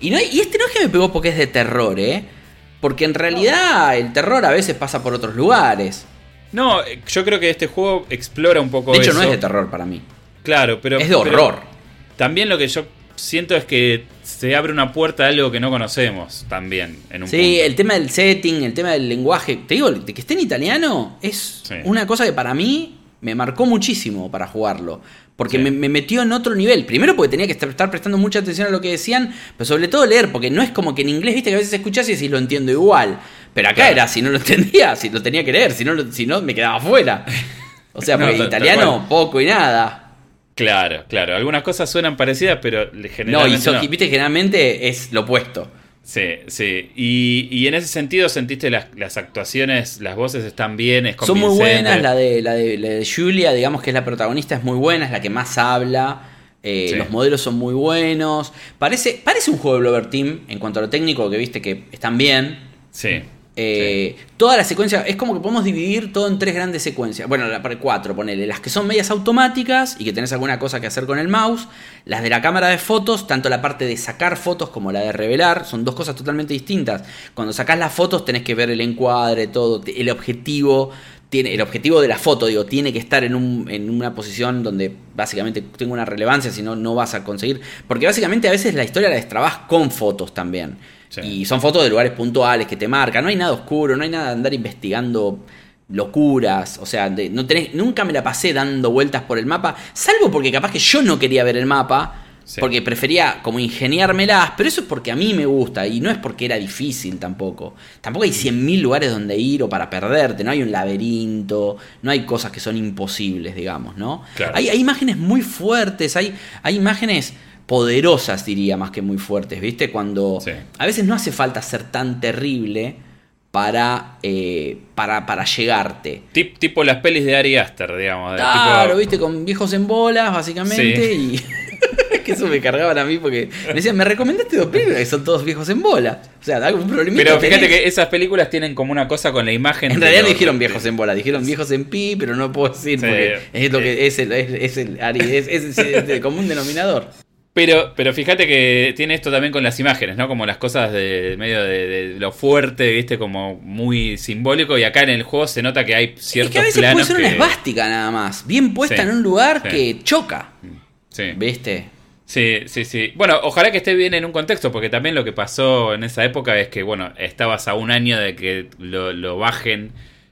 Y, no, y este no es que me pegó porque es de terror, ¿eh? Porque en realidad el terror a veces pasa por otros lugares. No, yo creo que este juego explora un poco De hecho, eso. no es de terror para mí. Claro, pero. Es de pero horror. También lo que yo siento es que se abre una puerta a algo que no conocemos también en un Sí, punto. el tema del setting, el tema del lenguaje. Te digo, de que esté en italiano es Sí. una cosa que para mí me marcó muchísimo para jugarlo. Porque Sí. me, me metió en otro nivel. Primero porque tenía que estar, prestando mucha atención a lo que decían, pero sobre todo leer, porque no es como que en inglés, viste, que a veces escuchás y decís lo entiendo igual. Pero acá Claro. era, si no lo entendía, si lo tenía que leer, si no, si no me quedaba fuera. O sea, *laughs* No, porque tal- tal italiano poco y nada. Claro, claro. Algunas cosas suenan parecidas, pero No, y, generalmente. so- no. y viste, generalmente es lo opuesto. Sí, sí. Y, y en ese sentido sentiste las, las actuaciones, las voces están bien, es Son muy buenas, la de, la, de, la de Julia, digamos que es la protagonista, es muy buena, es la que más habla. eh, Sí. Los modelos son muy buenos. Parece, parece un juego de Blover Team en cuanto a lo técnico, que viste que están bien. Sí. Eh, Toda la secuencia, es como que podemos dividir todo en tres grandes secuencias. Bueno, la para cuatro, ponele. Las que son medias automáticas y que tenés alguna cosa que hacer con el mouse. Las de la cámara de fotos, tanto la parte de sacar fotos como la de revelar, son dos cosas totalmente distintas. Cuando sacás las fotos tenés que ver el encuadre, todo, el objetivo. Tiene, el objetivo de la foto, digo, tiene que estar en, un- en una posición donde básicamente tenga una relevancia, si no, no vas a conseguir. Porque básicamente a veces la historia la destrabas con fotos también. Sí. Y son fotos de lugares puntuales que te marcan. No hay nada oscuro, no hay nada de andar investigando locuras. O sea, de- no tenés, nunca me la pasé dando vueltas por el mapa. Salvo porque capaz que yo no quería ver el mapa. Sí. Porque prefería como ingeniármelas. Pero eso es porque a mí me gusta. Y no es porque era difícil tampoco. Tampoco hay 100.000 lugares donde ir o para perderte. No hay un laberinto. No hay cosas que son imposibles, digamos, ¿no? Claro. Hay, hay imágenes muy fuertes. Hay, hay imágenes poderosas, diría, más que muy fuertes, ¿viste? Cuando Sí. a veces no hace falta ser tan terrible para, eh, para, para llegarte. Tip- tipo las pelis de Ari Aster, digamos. Claro, tipo- viste, con viejos en bolas, básicamente, y... *laughs* Es que eso me cargaban a mí porque me decían, me recomendaste dos películas que son todos viejos en bolas. O sea, algún problemita Pero fíjate tenés. que esas películas tienen como una cosa con la imagen. En realidad no dijeron viejos en bolas, dijeron viejos en pi, pero no puedo decir Sí, porque es lo eh. que es el, es, es el Ari, es, es- es el común denominador. Pero, pero fíjate que tiene esto también con las imágenes, ¿no? Como las cosas de medio de, de lo fuerte, ¿viste? Como muy simbólico. Y acá en el juego se nota que hay ciertos es que a veces puede planos ser que... una esvástica nada más, bien puesta Sí, en un lugar sí. que choca, Sí. ¿viste? Sí, sí, sí. Bueno, ojalá que esté bien en un contexto, porque también lo que pasó en esa época es que, bueno, estabas a un año de que lo, lo bajen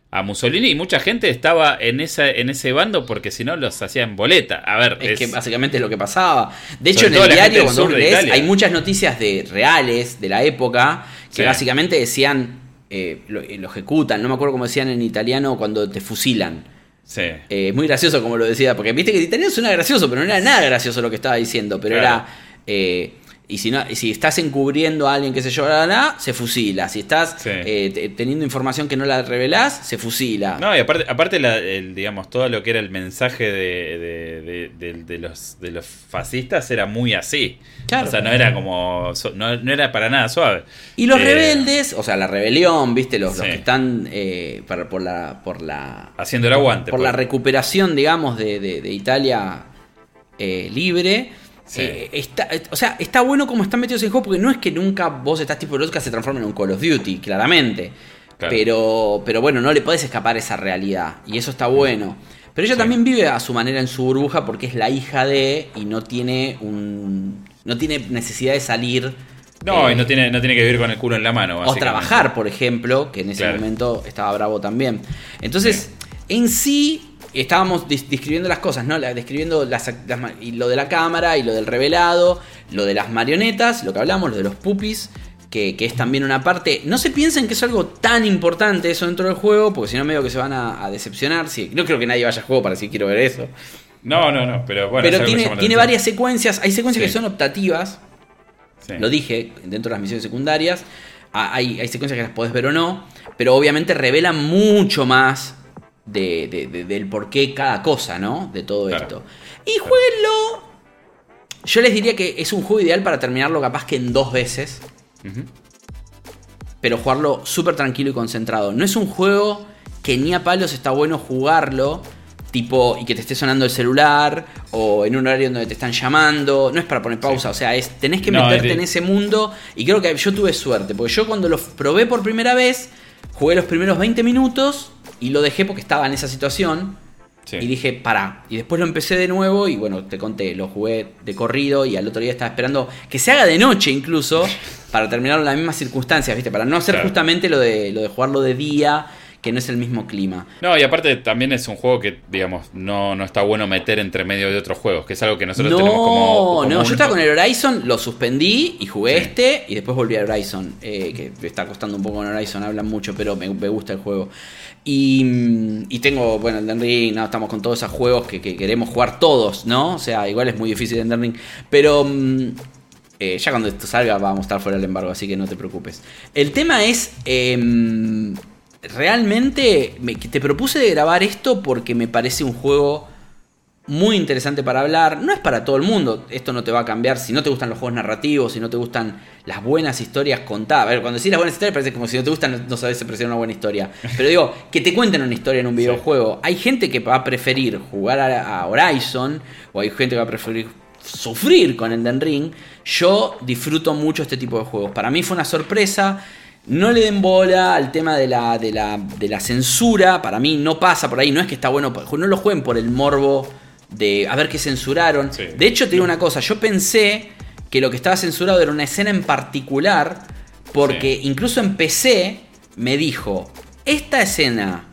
a Mussolini y mucha gente estaba en esa en ese bando porque si no los hacían boleta. A ver, Es, es- que básicamente es lo que pasaba. De hecho, en el diario, cuando vos lees, hay muchas noticias de reales de la época que Sí. básicamente decían, eh, lo, eh, lo ejecutan, no me acuerdo cómo decían en italiano cuando te fusilan. sí. Eh, es muy gracioso como lo decía, porque viste que en italiano suena gracioso, pero no era nada gracioso lo que estaba diciendo, pero Claro. era... eh, y si, no, si estás encubriendo a alguien que se bla, se fusila. Si estás Sí. eh, te- teniendo información que no la revelás, se fusila. No, y aparte, aparte la- el, digamos, todo lo que era el mensaje de, de- de- de- de los, de los fascistas era muy así. Claro. O sea, no era como. no, no era para nada suave. Y los Eh, rebeldes, o sea, la rebelión, ¿viste? Los, que están eh, por, por la, por la Haciendo el aguante. por la pues. recuperación, digamos, de, de- de Italia libre, Sí. Eh, está, eh, o sea, está bueno como están metidos en juego porque no es que nunca vos estás tipo que se transforma en un Call of Duty, claramente. Claro. Pero, pero bueno, no le podés escapar esa realidad. Y eso está bueno. Pero ella Sí. también vive a su manera en su burbuja porque es la hija de y no tiene un. no tiene necesidad de salir. No, eh, y no tiene, no tiene que vivir con el culo en la mano. o trabajar, por ejemplo, que en ese Claro. momento estaba bravo también. Entonces, en sí, estábamos describiendo las cosas, ¿no? Describiendo las, las ma- y lo de la cámara y lo del revelado, lo de las marionetas, lo que hablamos, lo de los pupis. Que, que es también una parte. No se piensen que es algo tan importante eso dentro del juego, porque si no, medio que se van a, a decepcionar. Sí, no creo que nadie vaya al juego para decir quiero ver eso. No, no, no, pero bueno. Pero tiene, varias secuencias. Hay secuencias Sí. que son optativas, Sí. lo dije, dentro de las misiones secundarias. Hay, hay secuencias que las podés ver o no, pero obviamente revelan mucho más de, de- de- del por qué cada cosa, ¿no? De todo Claro. esto. Y jueguenlo. Yo les diría que es un juego ideal para terminarlo capaz que en dos veces, pero jugarlo súper tranquilo y concentrado. No es un juego que ni a palos está bueno jugarlo, tipo, y que te esté sonando el celular, o en un horario donde te están llamando. No es para poner pausa, o sea, es tenés que No, meterte es- en ese mundo. Y creo que yo tuve suerte, porque yo cuando lo probé por primera vez, jugué los primeros 20 minutos y lo dejé porque estaba en esa situación. Sí. Y dije, pará. Y después lo empecé de nuevo y bueno, te conté, lo jugué de corrido y al otro día estaba esperando que se haga de noche incluso *laughs* para terminarlo en las mismas circunstancias, ¿viste? Para no hacer Claro. justamente lo de, lo de jugarlo de día, que no es el mismo clima. No, y aparte también es un juego que, digamos, no, no está bueno meter entre medio de otros juegos, que es algo que nosotros no, tenemos como. como no, un- yo estaba con el Horizon, lo suspendí y jugué Sí. este y después volví al Horizon, eh, que me está costando un poco con Horizon, hablan mucho, pero me, me gusta el juego. Y, mm, y tengo, bueno, el Ring, no, estamos con todos esos juegos que, que queremos jugar todos, ¿no? O sea, igual es muy difícil Elden Ring, pero mm, eh, ya cuando esto salga vamos a estar fuera del embargo, así que no te preocupes. El tema es, em, realmente me- te propuse de grabar esto porque me parece un juego muy interesante para hablar. No es para todo el mundo, esto no te va a cambiar. Si no te gustan los juegos narrativos, si no te gustan las buenas historias contadas. A ver, cuando decís las buenas historias parece como si no te gustan, no- no sabes apreciar una buena historia. Pero digo, que te cuenten una historia en un videojuego. Hay gente que va a preferir jugar a, a Horizon, o hay gente que va a preferir sufrir con Elden Ring. Yo disfruto mucho este tipo de juegos. Para mí fue una sorpresa. No le den bola al tema de la, de la, de la censura. Para mí no pasa por ahí. No es que está bueno. No lo jueguen por el morbo de a ver qué censuraron. Sí. De hecho, te digo una cosa. Yo pensé que lo que estaba censurado era una escena en particular. Porque Sí. incluso en PC me dijo: Esta escena,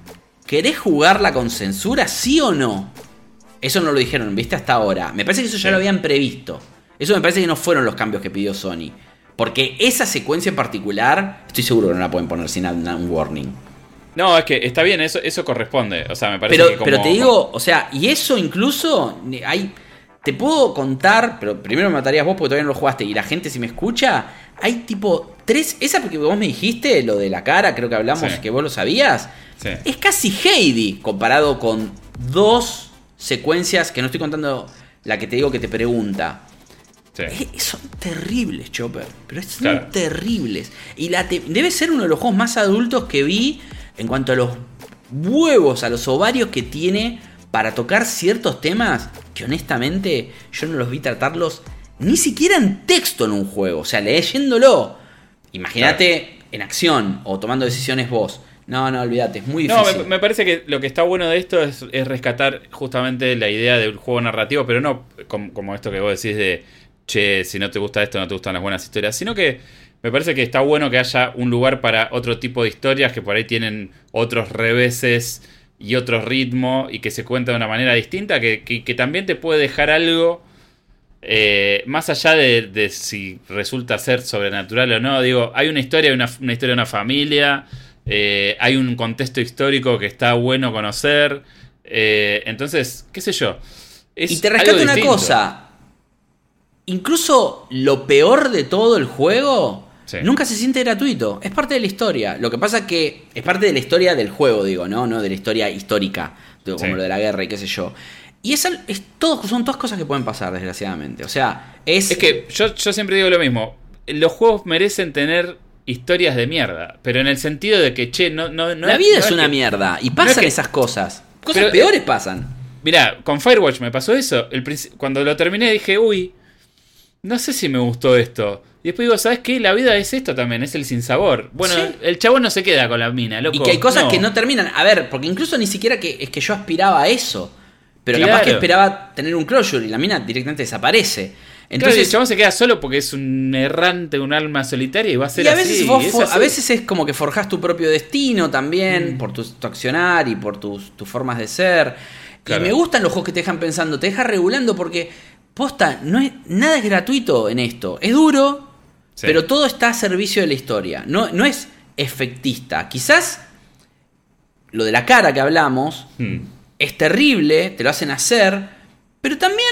¿querés jugarla con censura? ¿Sí o no? Eso no lo dijeron, ¿viste? Hasta ahora. Me parece que eso ya Sí. lo habían previsto. Eso me parece que no fueron los cambios que pidió Sony. Porque esa secuencia en particular, estoy seguro que no la pueden poner sin un warning. No, es que está bien, eso, eso corresponde. O sea, me parece Pero, que como. pero te digo, o sea, y eso incluso, hay, te puedo contar, pero primero me matarías vos porque todavía no lo jugaste, y la gente si me escucha, hay tipo tres, esa porque vos me dijiste, lo de la cara, creo que hablamos, Sí. que vos lo sabías, Sí. es casi Heidi comparado con dos secuencias, que no estoy contando la que te digo que te pregunta. Sí. Eh, Son terribles, Chopper. Pero son Claro. terribles. Y la te- debe ser uno de los juegos más adultos que vi en cuanto a los huevos, a los ovarios que tiene para tocar ciertos temas que honestamente yo no los vi tratarlos ni siquiera en texto en un juego. O sea, leyéndolo. Imagínate en acción o tomando decisiones vos. No, no, olvídate, es muy No, difícil. me, me parece que lo que está bueno de esto es, es rescatar justamente la idea del juego narrativo, pero no como, como esto que vos decís de, che, si no te gusta esto, no te gustan las buenas historias, sino que me parece que está bueno que haya un lugar para otro tipo de historias que por ahí tienen otros reveses y otro ritmo y que se cuenta de una manera distinta, que, que- que también te puede dejar algo eh, más allá de, de si resulta ser sobrenatural o no. Digo, hay una historia, una, una historia de una familia, eh, hay un contexto histórico que está bueno conocer. eh, entonces, qué sé yo. es y te rescato una distinto. cosa. Incluso lo peor de todo el juego Sí. nunca se siente gratuito. Es parte de la historia. Lo que pasa es que es parte de la historia del juego, digo, ¿no? No de la historia histórica, como Sí. lo de la guerra y qué sé yo. Y es, es todo, son todas cosas que pueden pasar, desgraciadamente. O sea, es. Es que yo, yo siempre digo lo mismo. Los juegos merecen tener historias de mierda. Pero en el sentido de que, che, no. no, no la vida no es una que- mierda. Y pasan es que- esas cosas. Cosas Pero- peores pasan. Mirá, con Firewatch me pasó eso. El cuando lo terminé dije, uy, no sé si me gustó esto. Y después digo, ¿sabes qué? La vida es esto también, es el sinsabor. Bueno, Sí. el chabón no se queda con la mina, loco. Y que hay cosas que no terminan. A ver, porque incluso ni siquiera que es que yo aspiraba a eso. Pero capaz Claro. que esperaba tener un closure y la mina directamente desaparece. Entonces, el chabón se queda solo porque es un errante, un alma solitaria y va a ser y a así. veces, vos y así. a veces es como que forjas tu propio destino Mm. también, por tu, tu accionar y por tus, tus formas de ser. Claro. Y me gustan los juegos que te dejan pensando, te dejan regulando porque, posta, no es, nada es gratuito en esto. Es duro, Sí. pero todo está a servicio de la historia. No, no es efectista. Quizás lo de la cara que hablamos Hmm. es terrible, te lo hacen hacer, pero también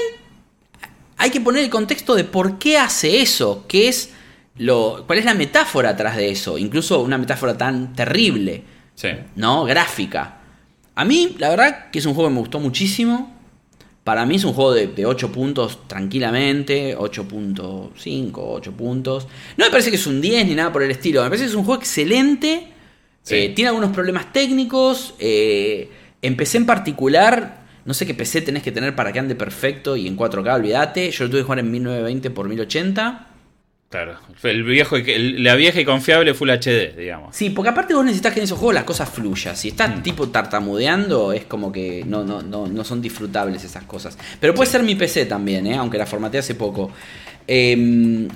hay que poner el contexto de por qué hace eso, qué es lo, cuál es la metáfora atrás de eso, incluso una metáfora tan terrible, Sí. ¿no? Gráfica. A mí, la verdad, que es un juego que me gustó muchísimo. Para mí es un juego de, de 8 puntos tranquilamente, 8.5, 8 puntos. No me parece que es un 10 ni nada por el estilo, me parece que es un juego excelente. Sí. Eh, tiene algunos problemas técnicos. eh, empecé en particular, no sé qué PC tenés que tener para que ande perfecto y en 4K, olvídate. Yo lo tuve que jugar en 1920 por 1080. Claro. El viejo, el- la vieja y confiable Full HD, digamos. Sí, porque aparte vos necesitas que en esos juegos las cosas fluyan. Si estás Mm. tipo tartamudeando, es como que no, no, no, no son disfrutables esas cosas. Pero puede ser mi PC también, ¿eh? aunque la formateé hace poco. Eh,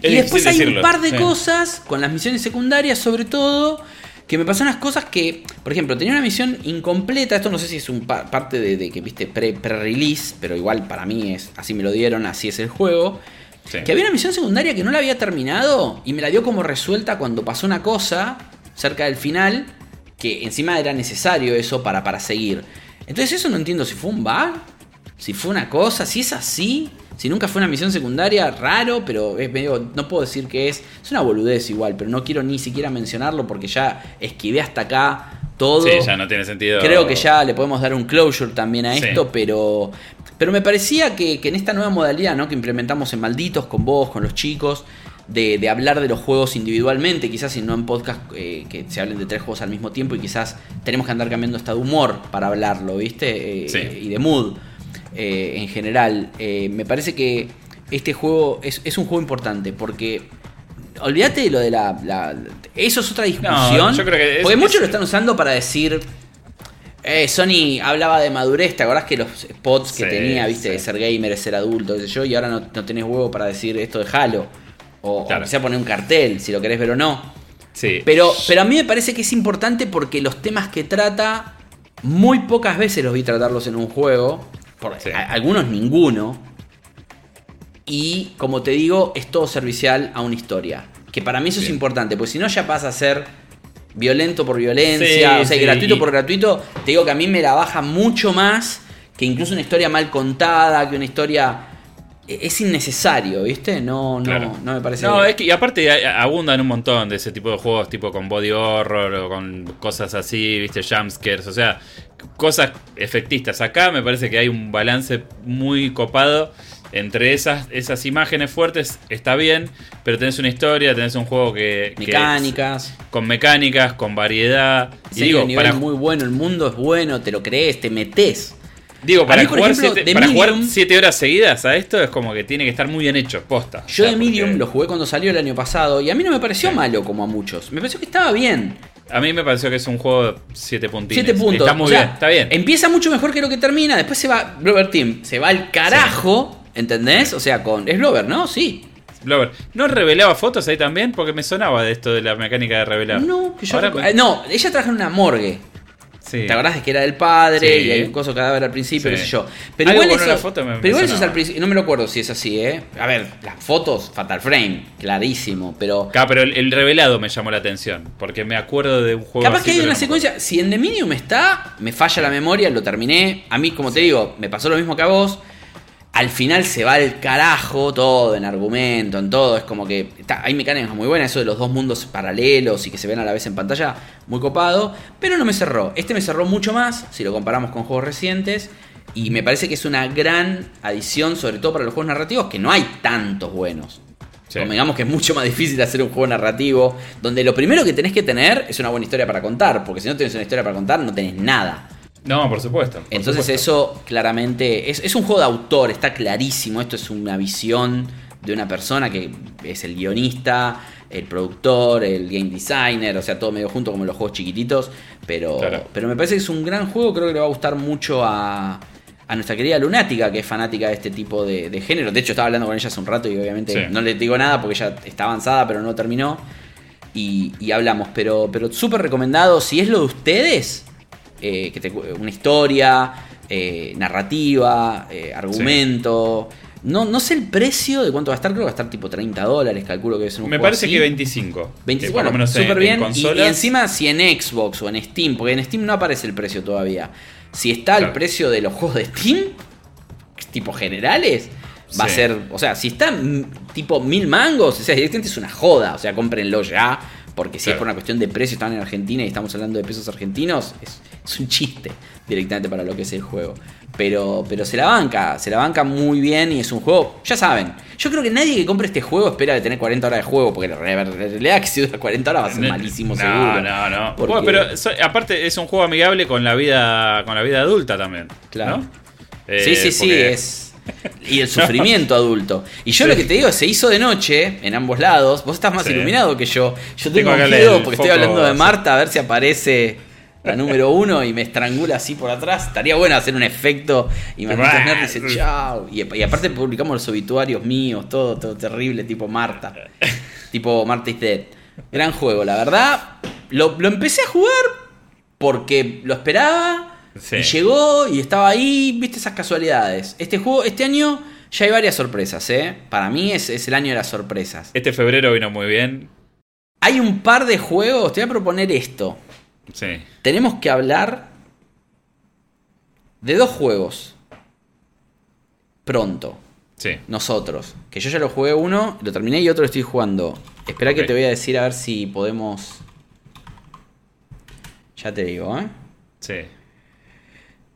y Es después hay un par de sí. cosas con las misiones secundarias, sobre todo, que me pasaron unas cosas que, por ejemplo, tenía una misión incompleta. Esto no sé si es un pa- parte de, de que viste pre- pre-release, pero igual para mí es así me lo dieron, así es el juego. Que había una misión secundaria que no la había terminado y me la dio como resuelta cuando pasó una cosa cerca del final que encima era necesario eso para, para seguir. Entonces eso no entiendo. Si fue un bug, si fue una cosa, si es así, si nunca fue una misión secundaria, raro, pero es medio, no puedo decir que es, es una boludez igual, pero no quiero ni siquiera mencionarlo porque ya esquivé hasta acá todo. Sí, ya no tiene sentido. Creo que ya le podemos dar un closure también a Sí. esto, pero, pero me parecía que, que en esta nueva modalidad ¿no? que implementamos en Malditos, con vos, con los chicos, de, de hablar de los juegos individualmente, quizás y no en podcast eh, que se hablen de tres juegos al mismo tiempo y quizás tenemos que andar cambiando hasta de humor para hablarlo, ¿viste? Eh, Sí. Y de mood eh, en general. Me parece que este juego es, es un juego importante porque... Olvídate de lo de la, la- Eso es otra discusión. yo creo que es- porque muchos es- lo están usando para decir. Eh, Sony hablaba de madurez, ¿te acordás que los spots que Sí, tenía, viste, de ser gamer, de ser adulto, qué sé yo, y ahora no, no tenés huevo para decir esto de Halo? O, Claro. o quizá poner un cartel, si lo querés ver o no. Sí. Pero, pero a mí me parece que es importante porque los temas que trata, muy pocas veces los vi tratarlos en un juego. Por, a- algunos ninguno. Y como te digo, es todo servicial a una historia. Que para mí eso es importante, porque si no ya pasa a ser violento por violencia, Sí, o sea, sí, gratuito por gratuito. Te digo que a mí me la baja mucho más que incluso una historia mal contada, que una historia... e- Es innecesario, ¿viste? No, no, Claro. no me parece... No, es que y aparte abundan un montón de ese tipo de juegos, tipo con body horror o con cosas así, viste, jumpscares, o sea, cosas efectistas. Acá me parece que hay un balance muy copado entre esas, esas imágenes fuertes, está bien, pero tenés una historia, tenés un juego que... Mecánicas. con mecánicas, con variedad. Y Sí, digo, el nivel para, muy bueno, el mundo es bueno, te lo crees, te metes. digo, para, mí, jugar, ejemplo, siete, para jugar siete horas seguidas a esto es como que tiene que estar muy bien hecho, posta. Yo de Medium porque lo jugué cuando salió el año pasado y a mí no me pareció Sí. malo como a muchos. Me pareció que estaba bien. A mí me pareció que es un juego de 7 puntines. Siete puntos. Está muy O sea, bien, está bien. Empieza mucho mejor que lo que termina. Después se va. Blover Team se va al carajo. ¿Entendés? O sea, con. Es Blover, ¿no? Sí. Blover, ¿no revelaba fotos ahí también? Porque me sonaba de esto de la mecánica de revelar. No, que yo. Me- eh, No, ella trabaja en una morgue. Sí. ¿Te acordás de que era del padre Sí. y hay un coso cadáver al principio, Sí. qué sé yo? Pero igual eso, una foto me- me pero igual eso es al principio, no me lo acuerdo si es así, ¿eh? A ver, las fotos, Fatal Frame, clarísimo, pero Acá, pero el, el revelado me llamó la atención. Porque me acuerdo de un juego. capaz así, que hay una no secuencia, si en The Medium está, me falla la memoria, lo terminé, a mí como te digo, me pasó lo mismo que a vos. Al final se va al carajo todo en argumento, en todo. Es como que está- hay mecánicas muy buenas, eso de los dos mundos paralelos y que se ven a la vez en pantalla, muy copado. Pero no me cerró. Este me cerró mucho más si lo comparamos con juegos recientes. Y me parece que es una gran adición, sobre todo para los juegos narrativos, que no hay tantos buenos. Sí. Convengamos que es mucho más difícil hacer un juego narrativo, donde lo primero que tenés que tener es una buena historia para contar, porque si no tenés una historia para contar, no tenés nada. No, por supuesto. por Entonces supuesto. eso claramente es, es un juego de autor, está clarísimo, esto es una visión de una persona que es el guionista, el productor, el game designer, o sea, todo medio junto como los juegos chiquititos, pero, Claro. pero me parece que es un gran juego, creo que le va a gustar mucho a, a nuestra querida Lunática, que es fanática de este tipo de, de género. De hecho, estaba hablando con ella hace un rato y obviamente Sí. no le digo nada porque ella está avanzada, pero no terminó. Y, y hablamos, pero, pero súper recomendado. Si es lo de ustedes, eh, que te una historia, eh, narrativa, eh, argumento. No, no sé el precio de cuánto va a estar, creo que va a estar tipo 30 dólares, calculo que es un Me parece así. que 25. 20 que por bueno, lo menos en- en bien. Y- encima, si en Xbox o en Steam, porque en Steam no aparece el precio todavía. Si está el precio de los juegos de Steam, tipo generales, va a ser. O sea, si está tipo mil mangos, o sea, directamente es una joda. O sea, cómprenlo ya. Porque si es por una cuestión de precio, están en Argentina y estamos hablando de pesos argentinos, es, es un chiste directamente para lo que es el juego. Pero, pero se la banca, se la banca muy bien y es un juego, ya saben, yo creo que nadie que compre este juego espera de tener 40 horas de juego, porque la realidad que si dura 40 horas va a ser No, malísimo no, seguro. No, no, Porque- Bueno, pero so- aparte es un juego amigable con la vida con la vida adulta también. Claro. ¿no? Eh, sí, sí, sí, porque- es. Y el sufrimiento adulto. Y yo Sí. lo que te digo, se hizo de noche en ambos lados. Vos estás más Sí. iluminado que yo. Yo Tengo tengo miedo porque estoy hablando de. Marta a ver si aparece la número uno y me estrangula así por atrás. Estaría bueno hacer un efecto y Martita Bah. Nerd dice chao. Y, y aparte publicamos los obituarios míos, todo, todo terrible, tipo Marta. tipo Marta is Dead. Gran juego, la verdad. Lo, lo empecé a jugar porque lo esperaba. Sí. Y llegó y estaba ahí, viste esas casualidades. Este juego, este año ya hay varias sorpresas, ¿eh? Para mí es, es el año de las sorpresas. Este febrero vino muy bien. Hay un par de juegos, te voy a proponer esto. Sí. Tenemos que hablar de dos juegos. Pronto, Sí. nosotros. Que yo ya lo jugué uno, lo terminé y otro lo estoy jugando. Espera que te voy a decir a ver si podemos... Ya te digo, ¿eh? Sí.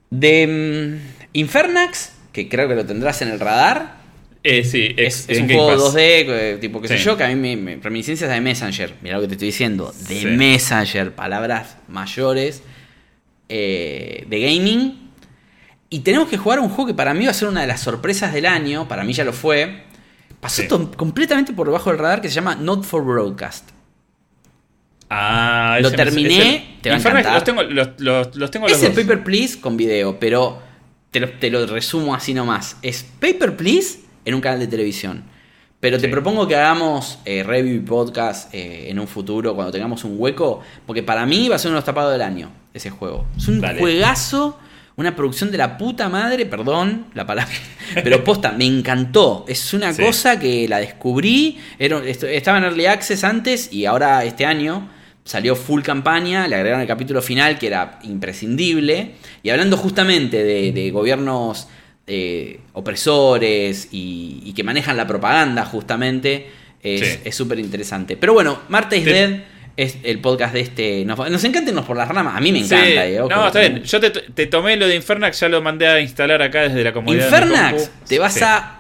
De mm, Infernax, que creo que lo tendrás en el radar. Eh, sí, Es, un Game juego Pass. 2D, eh, tipo qué sé Sí. yo, que a mí me, me reminiscencias de Messenger. Mira lo que te estoy diciendo. De Sí. Messenger, palabras mayores. eh, de gaming. Y tenemos que jugar un juego que para mí va a ser una de las sorpresas del año. Para mí ya lo fue. Pasó Sí. completamente por debajo del radar que se llama Not for Broadcast. Ah, Lo terminé, te va a. Los tengo, los, los- los tengo Es el dos. Paper Please con video, pero te lo, te lo resumo así nomás. Es Paper Please en un canal de televisión. Pero te Sí. propongo que hagamos eh, review y podcast eh, en un futuro, cuando tengamos un hueco, porque para mí va a ser uno de los tapados del año, ese juego. Es un Dale. juegazo, una producción de la puta madre, perdón la palabra, *laughs* pero posta, me encantó. Es una Sí. cosa que la descubrí, era- estaba en Early Access antes y ahora este año salió full campaña, le agregaron el capítulo final que era imprescindible. Y hablando justamente de, de gobiernos eh, opresores y, y que manejan la propaganda justamente, es Sí. súper interesante. Pero bueno, Marta is Dead es el podcast de este... Nos, nos por las ramas, a mí me Sí, encanta. eh, no, está bien. Yo te, te tomé lo de Infernax, ya lo mandé a instalar acá desde la mi Infernax, te vas Sí. a...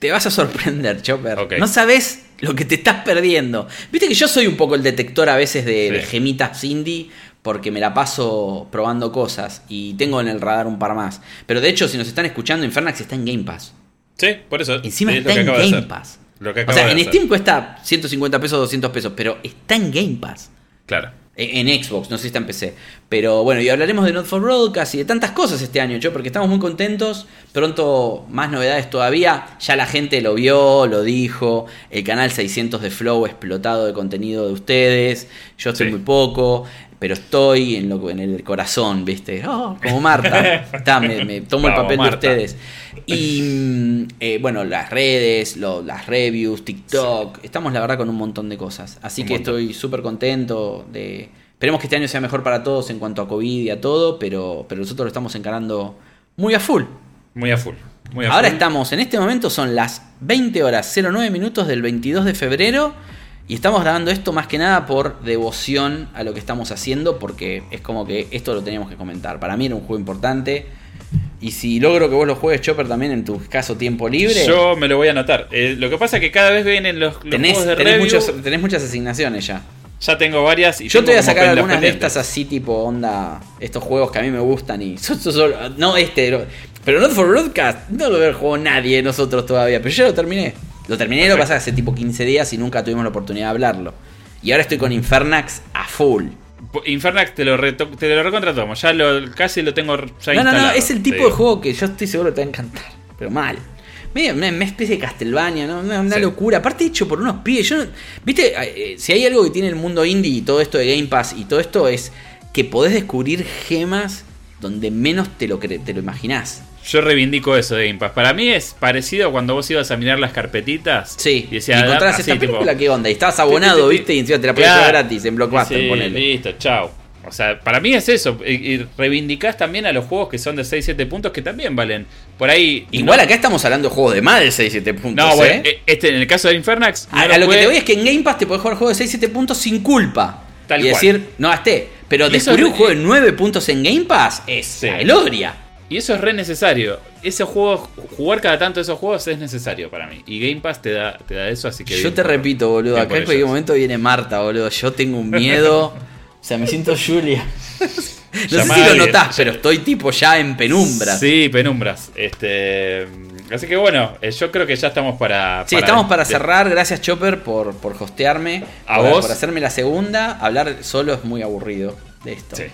Te vas a sorprender, Chopper. No sabes lo que te estás perdiendo. Viste que yo soy un poco el detector a veces de, Sí. de gemitas indie porque me la paso probando cosas y tengo en el radar un par más. Pero de hecho, si nos están escuchando, Infernax está en Game Pass. Sí, por eso. Encima es está en Game. Pass. Lo que O sea, en hacer. Steam cuesta 150 pesos, 200 pesos, pero está en Game Pass. Claro. En en Xbox, no sé si está en PC. Pero bueno, y hablaremos de Not for Broadcast y de tantas cosas este año, yo, porque estamos muy contentos. Pronto más novedades todavía. Ya la gente lo vio, lo dijo. El canal 600 de Flow explotado de contenido de ustedes. Yo estoy Sí. muy poco, pero estoy en, lo, en el corazón, ¿viste? Oh, como Marta. *laughs* Está, me, me tomo el papel Marta. de ustedes. Y mm, eh, bueno, las redes, lo- las reviews, TikTok. Estamos la verdad con un montón de cosas. Así Un que montón. estoy súper contento de... Esperemos que este año sea mejor para todos en cuanto a COVID y a todo, pero, pero nosotros lo estamos encarando muy a full. Muy a full. Muy a Ahora full. estamos, en este momento son las 20 horas 09 minutos del 22 de febrero y estamos grabando esto más que nada por devoción a lo que estamos haciendo porque es como que esto lo teníamos que comentar. Para mí era un juego importante y si logro que vos lo juegues, Chopper, también en tu caso tiempo libre, Yo me lo voy a anotar. Eh, lo que pasa es que cada vez vienen los, los tenés, juegos de tenés review. muchas, tenés muchas asignaciones ya. Ya tengo varias. Y Yo te voy a sacar algunas de estas así, tipo onda, estos juegos que a mí me gustan y. so- so- so- no este, pero Not for Broadcast, no lo veo el juego nadie de nosotros todavía, pero ya lo terminé. Lo terminé, lo pasa hace tipo 15 días y nunca tuvimos la oportunidad de hablarlo. Y ahora estoy con Infernax a full. Infernax te lo, te lo recontratamos, ya lo, casi lo tengo ya No, no, no, es el tipo de juego que yo estoy seguro que te va a encantar, pero mal. Medio una, especie de Castlevania, ¿no? Una, locura. Aparte hecho por unos pibes. Yo, Viste, eh, si hay algo que tiene el mundo indie y todo esto de Game Pass y todo esto es que podés descubrir gemas donde menos te lo, te lo imaginás. Yo reivindico eso de Game Pass. Para mí es parecido a cuando vos ibas a mirar las carpetitas. Sí. Y decías, encontrás esta película, ¿qué onda? Y estabas abonado, ¿viste? Y encima te la podías claro. gratis en Blockbuster, sí, Listo, chao. O sea, para mí es eso. Y, reivindicás también a los juegos que son de 6-7 puntos que también valen. Por ahí. Igual acá estamos hablando de juegos de más de 6-7 puntos. No, bueno, ¿eh? este, en el caso de Infernax. a, lo, que te voy es que en Game Pass te podés jugar juegos de 6-7 puntos sin culpa. Tal y decir, no gasté. Pero descubrir un juego de 9 puntos en Game Pass es la gloria. Y eso es re necesario. Ese juego, jugar cada tanto esos juegos es necesario para mí. Y Game Pass te da, te da eso, así que. Yo te repito, boludo. Acá en cualquier momento viene Marta, boludo. Yo tengo un miedo. *laughs* o sea, me siento Julia. *laughs* no sé si lo notás, pero estoy tipo ya en penumbras. Sí, penumbras. Este. Así que bueno, eh, yo creo que ya estamos para. Sí, estamos para cerrar. Gracias, Chopper, por, por hostearme. A vos. Por hacerme la segunda. Hablar solo es muy aburrido de esto. Sí,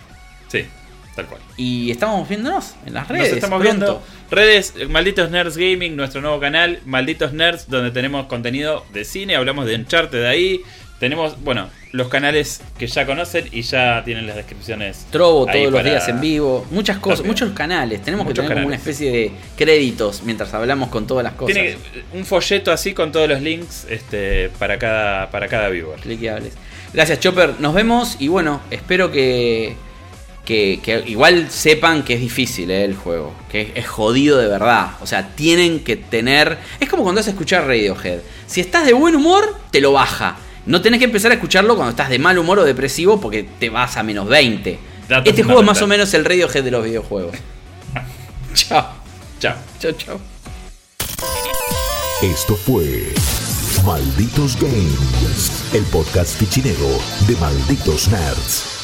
sí. Tal cual. Y estamos viéndonos en las redes. estamos viendo. Redes, Malditos Nerds Gaming, nuestro nuevo canal, Malditos Nerds, donde tenemos contenido de cine, hablamos de Uncharted de ahí. Tenemos, bueno, los canales que ya conocen y ya tienen las descripciones. Trovo todos los días en vivo, muchas cosas, muchos canales. Tenemos que tener como una especie de créditos mientras hablamos con todas las cosas. Tiene un folleto así con todos los links este, para cada para cada viewer. Cliqueables. Gracias Chopper, nos vemos y bueno, espero que que, igual sepan que es difícil eh, el juego, que es, jodido de verdad. O sea, tienen que tener... Es como cuando vas a escuchar Radiohead. Si estás de buen humor, te lo baja. No tenés que empezar a escucharlo cuando estás de mal humor o depresivo porque te vas a menos 20. este juego es más o menos el Radiohead de los videojuegos. *laughs* chao. Chao. Chao, chao. Esto fue Malditos Games, el podcast fichinero de Malditos Nerds.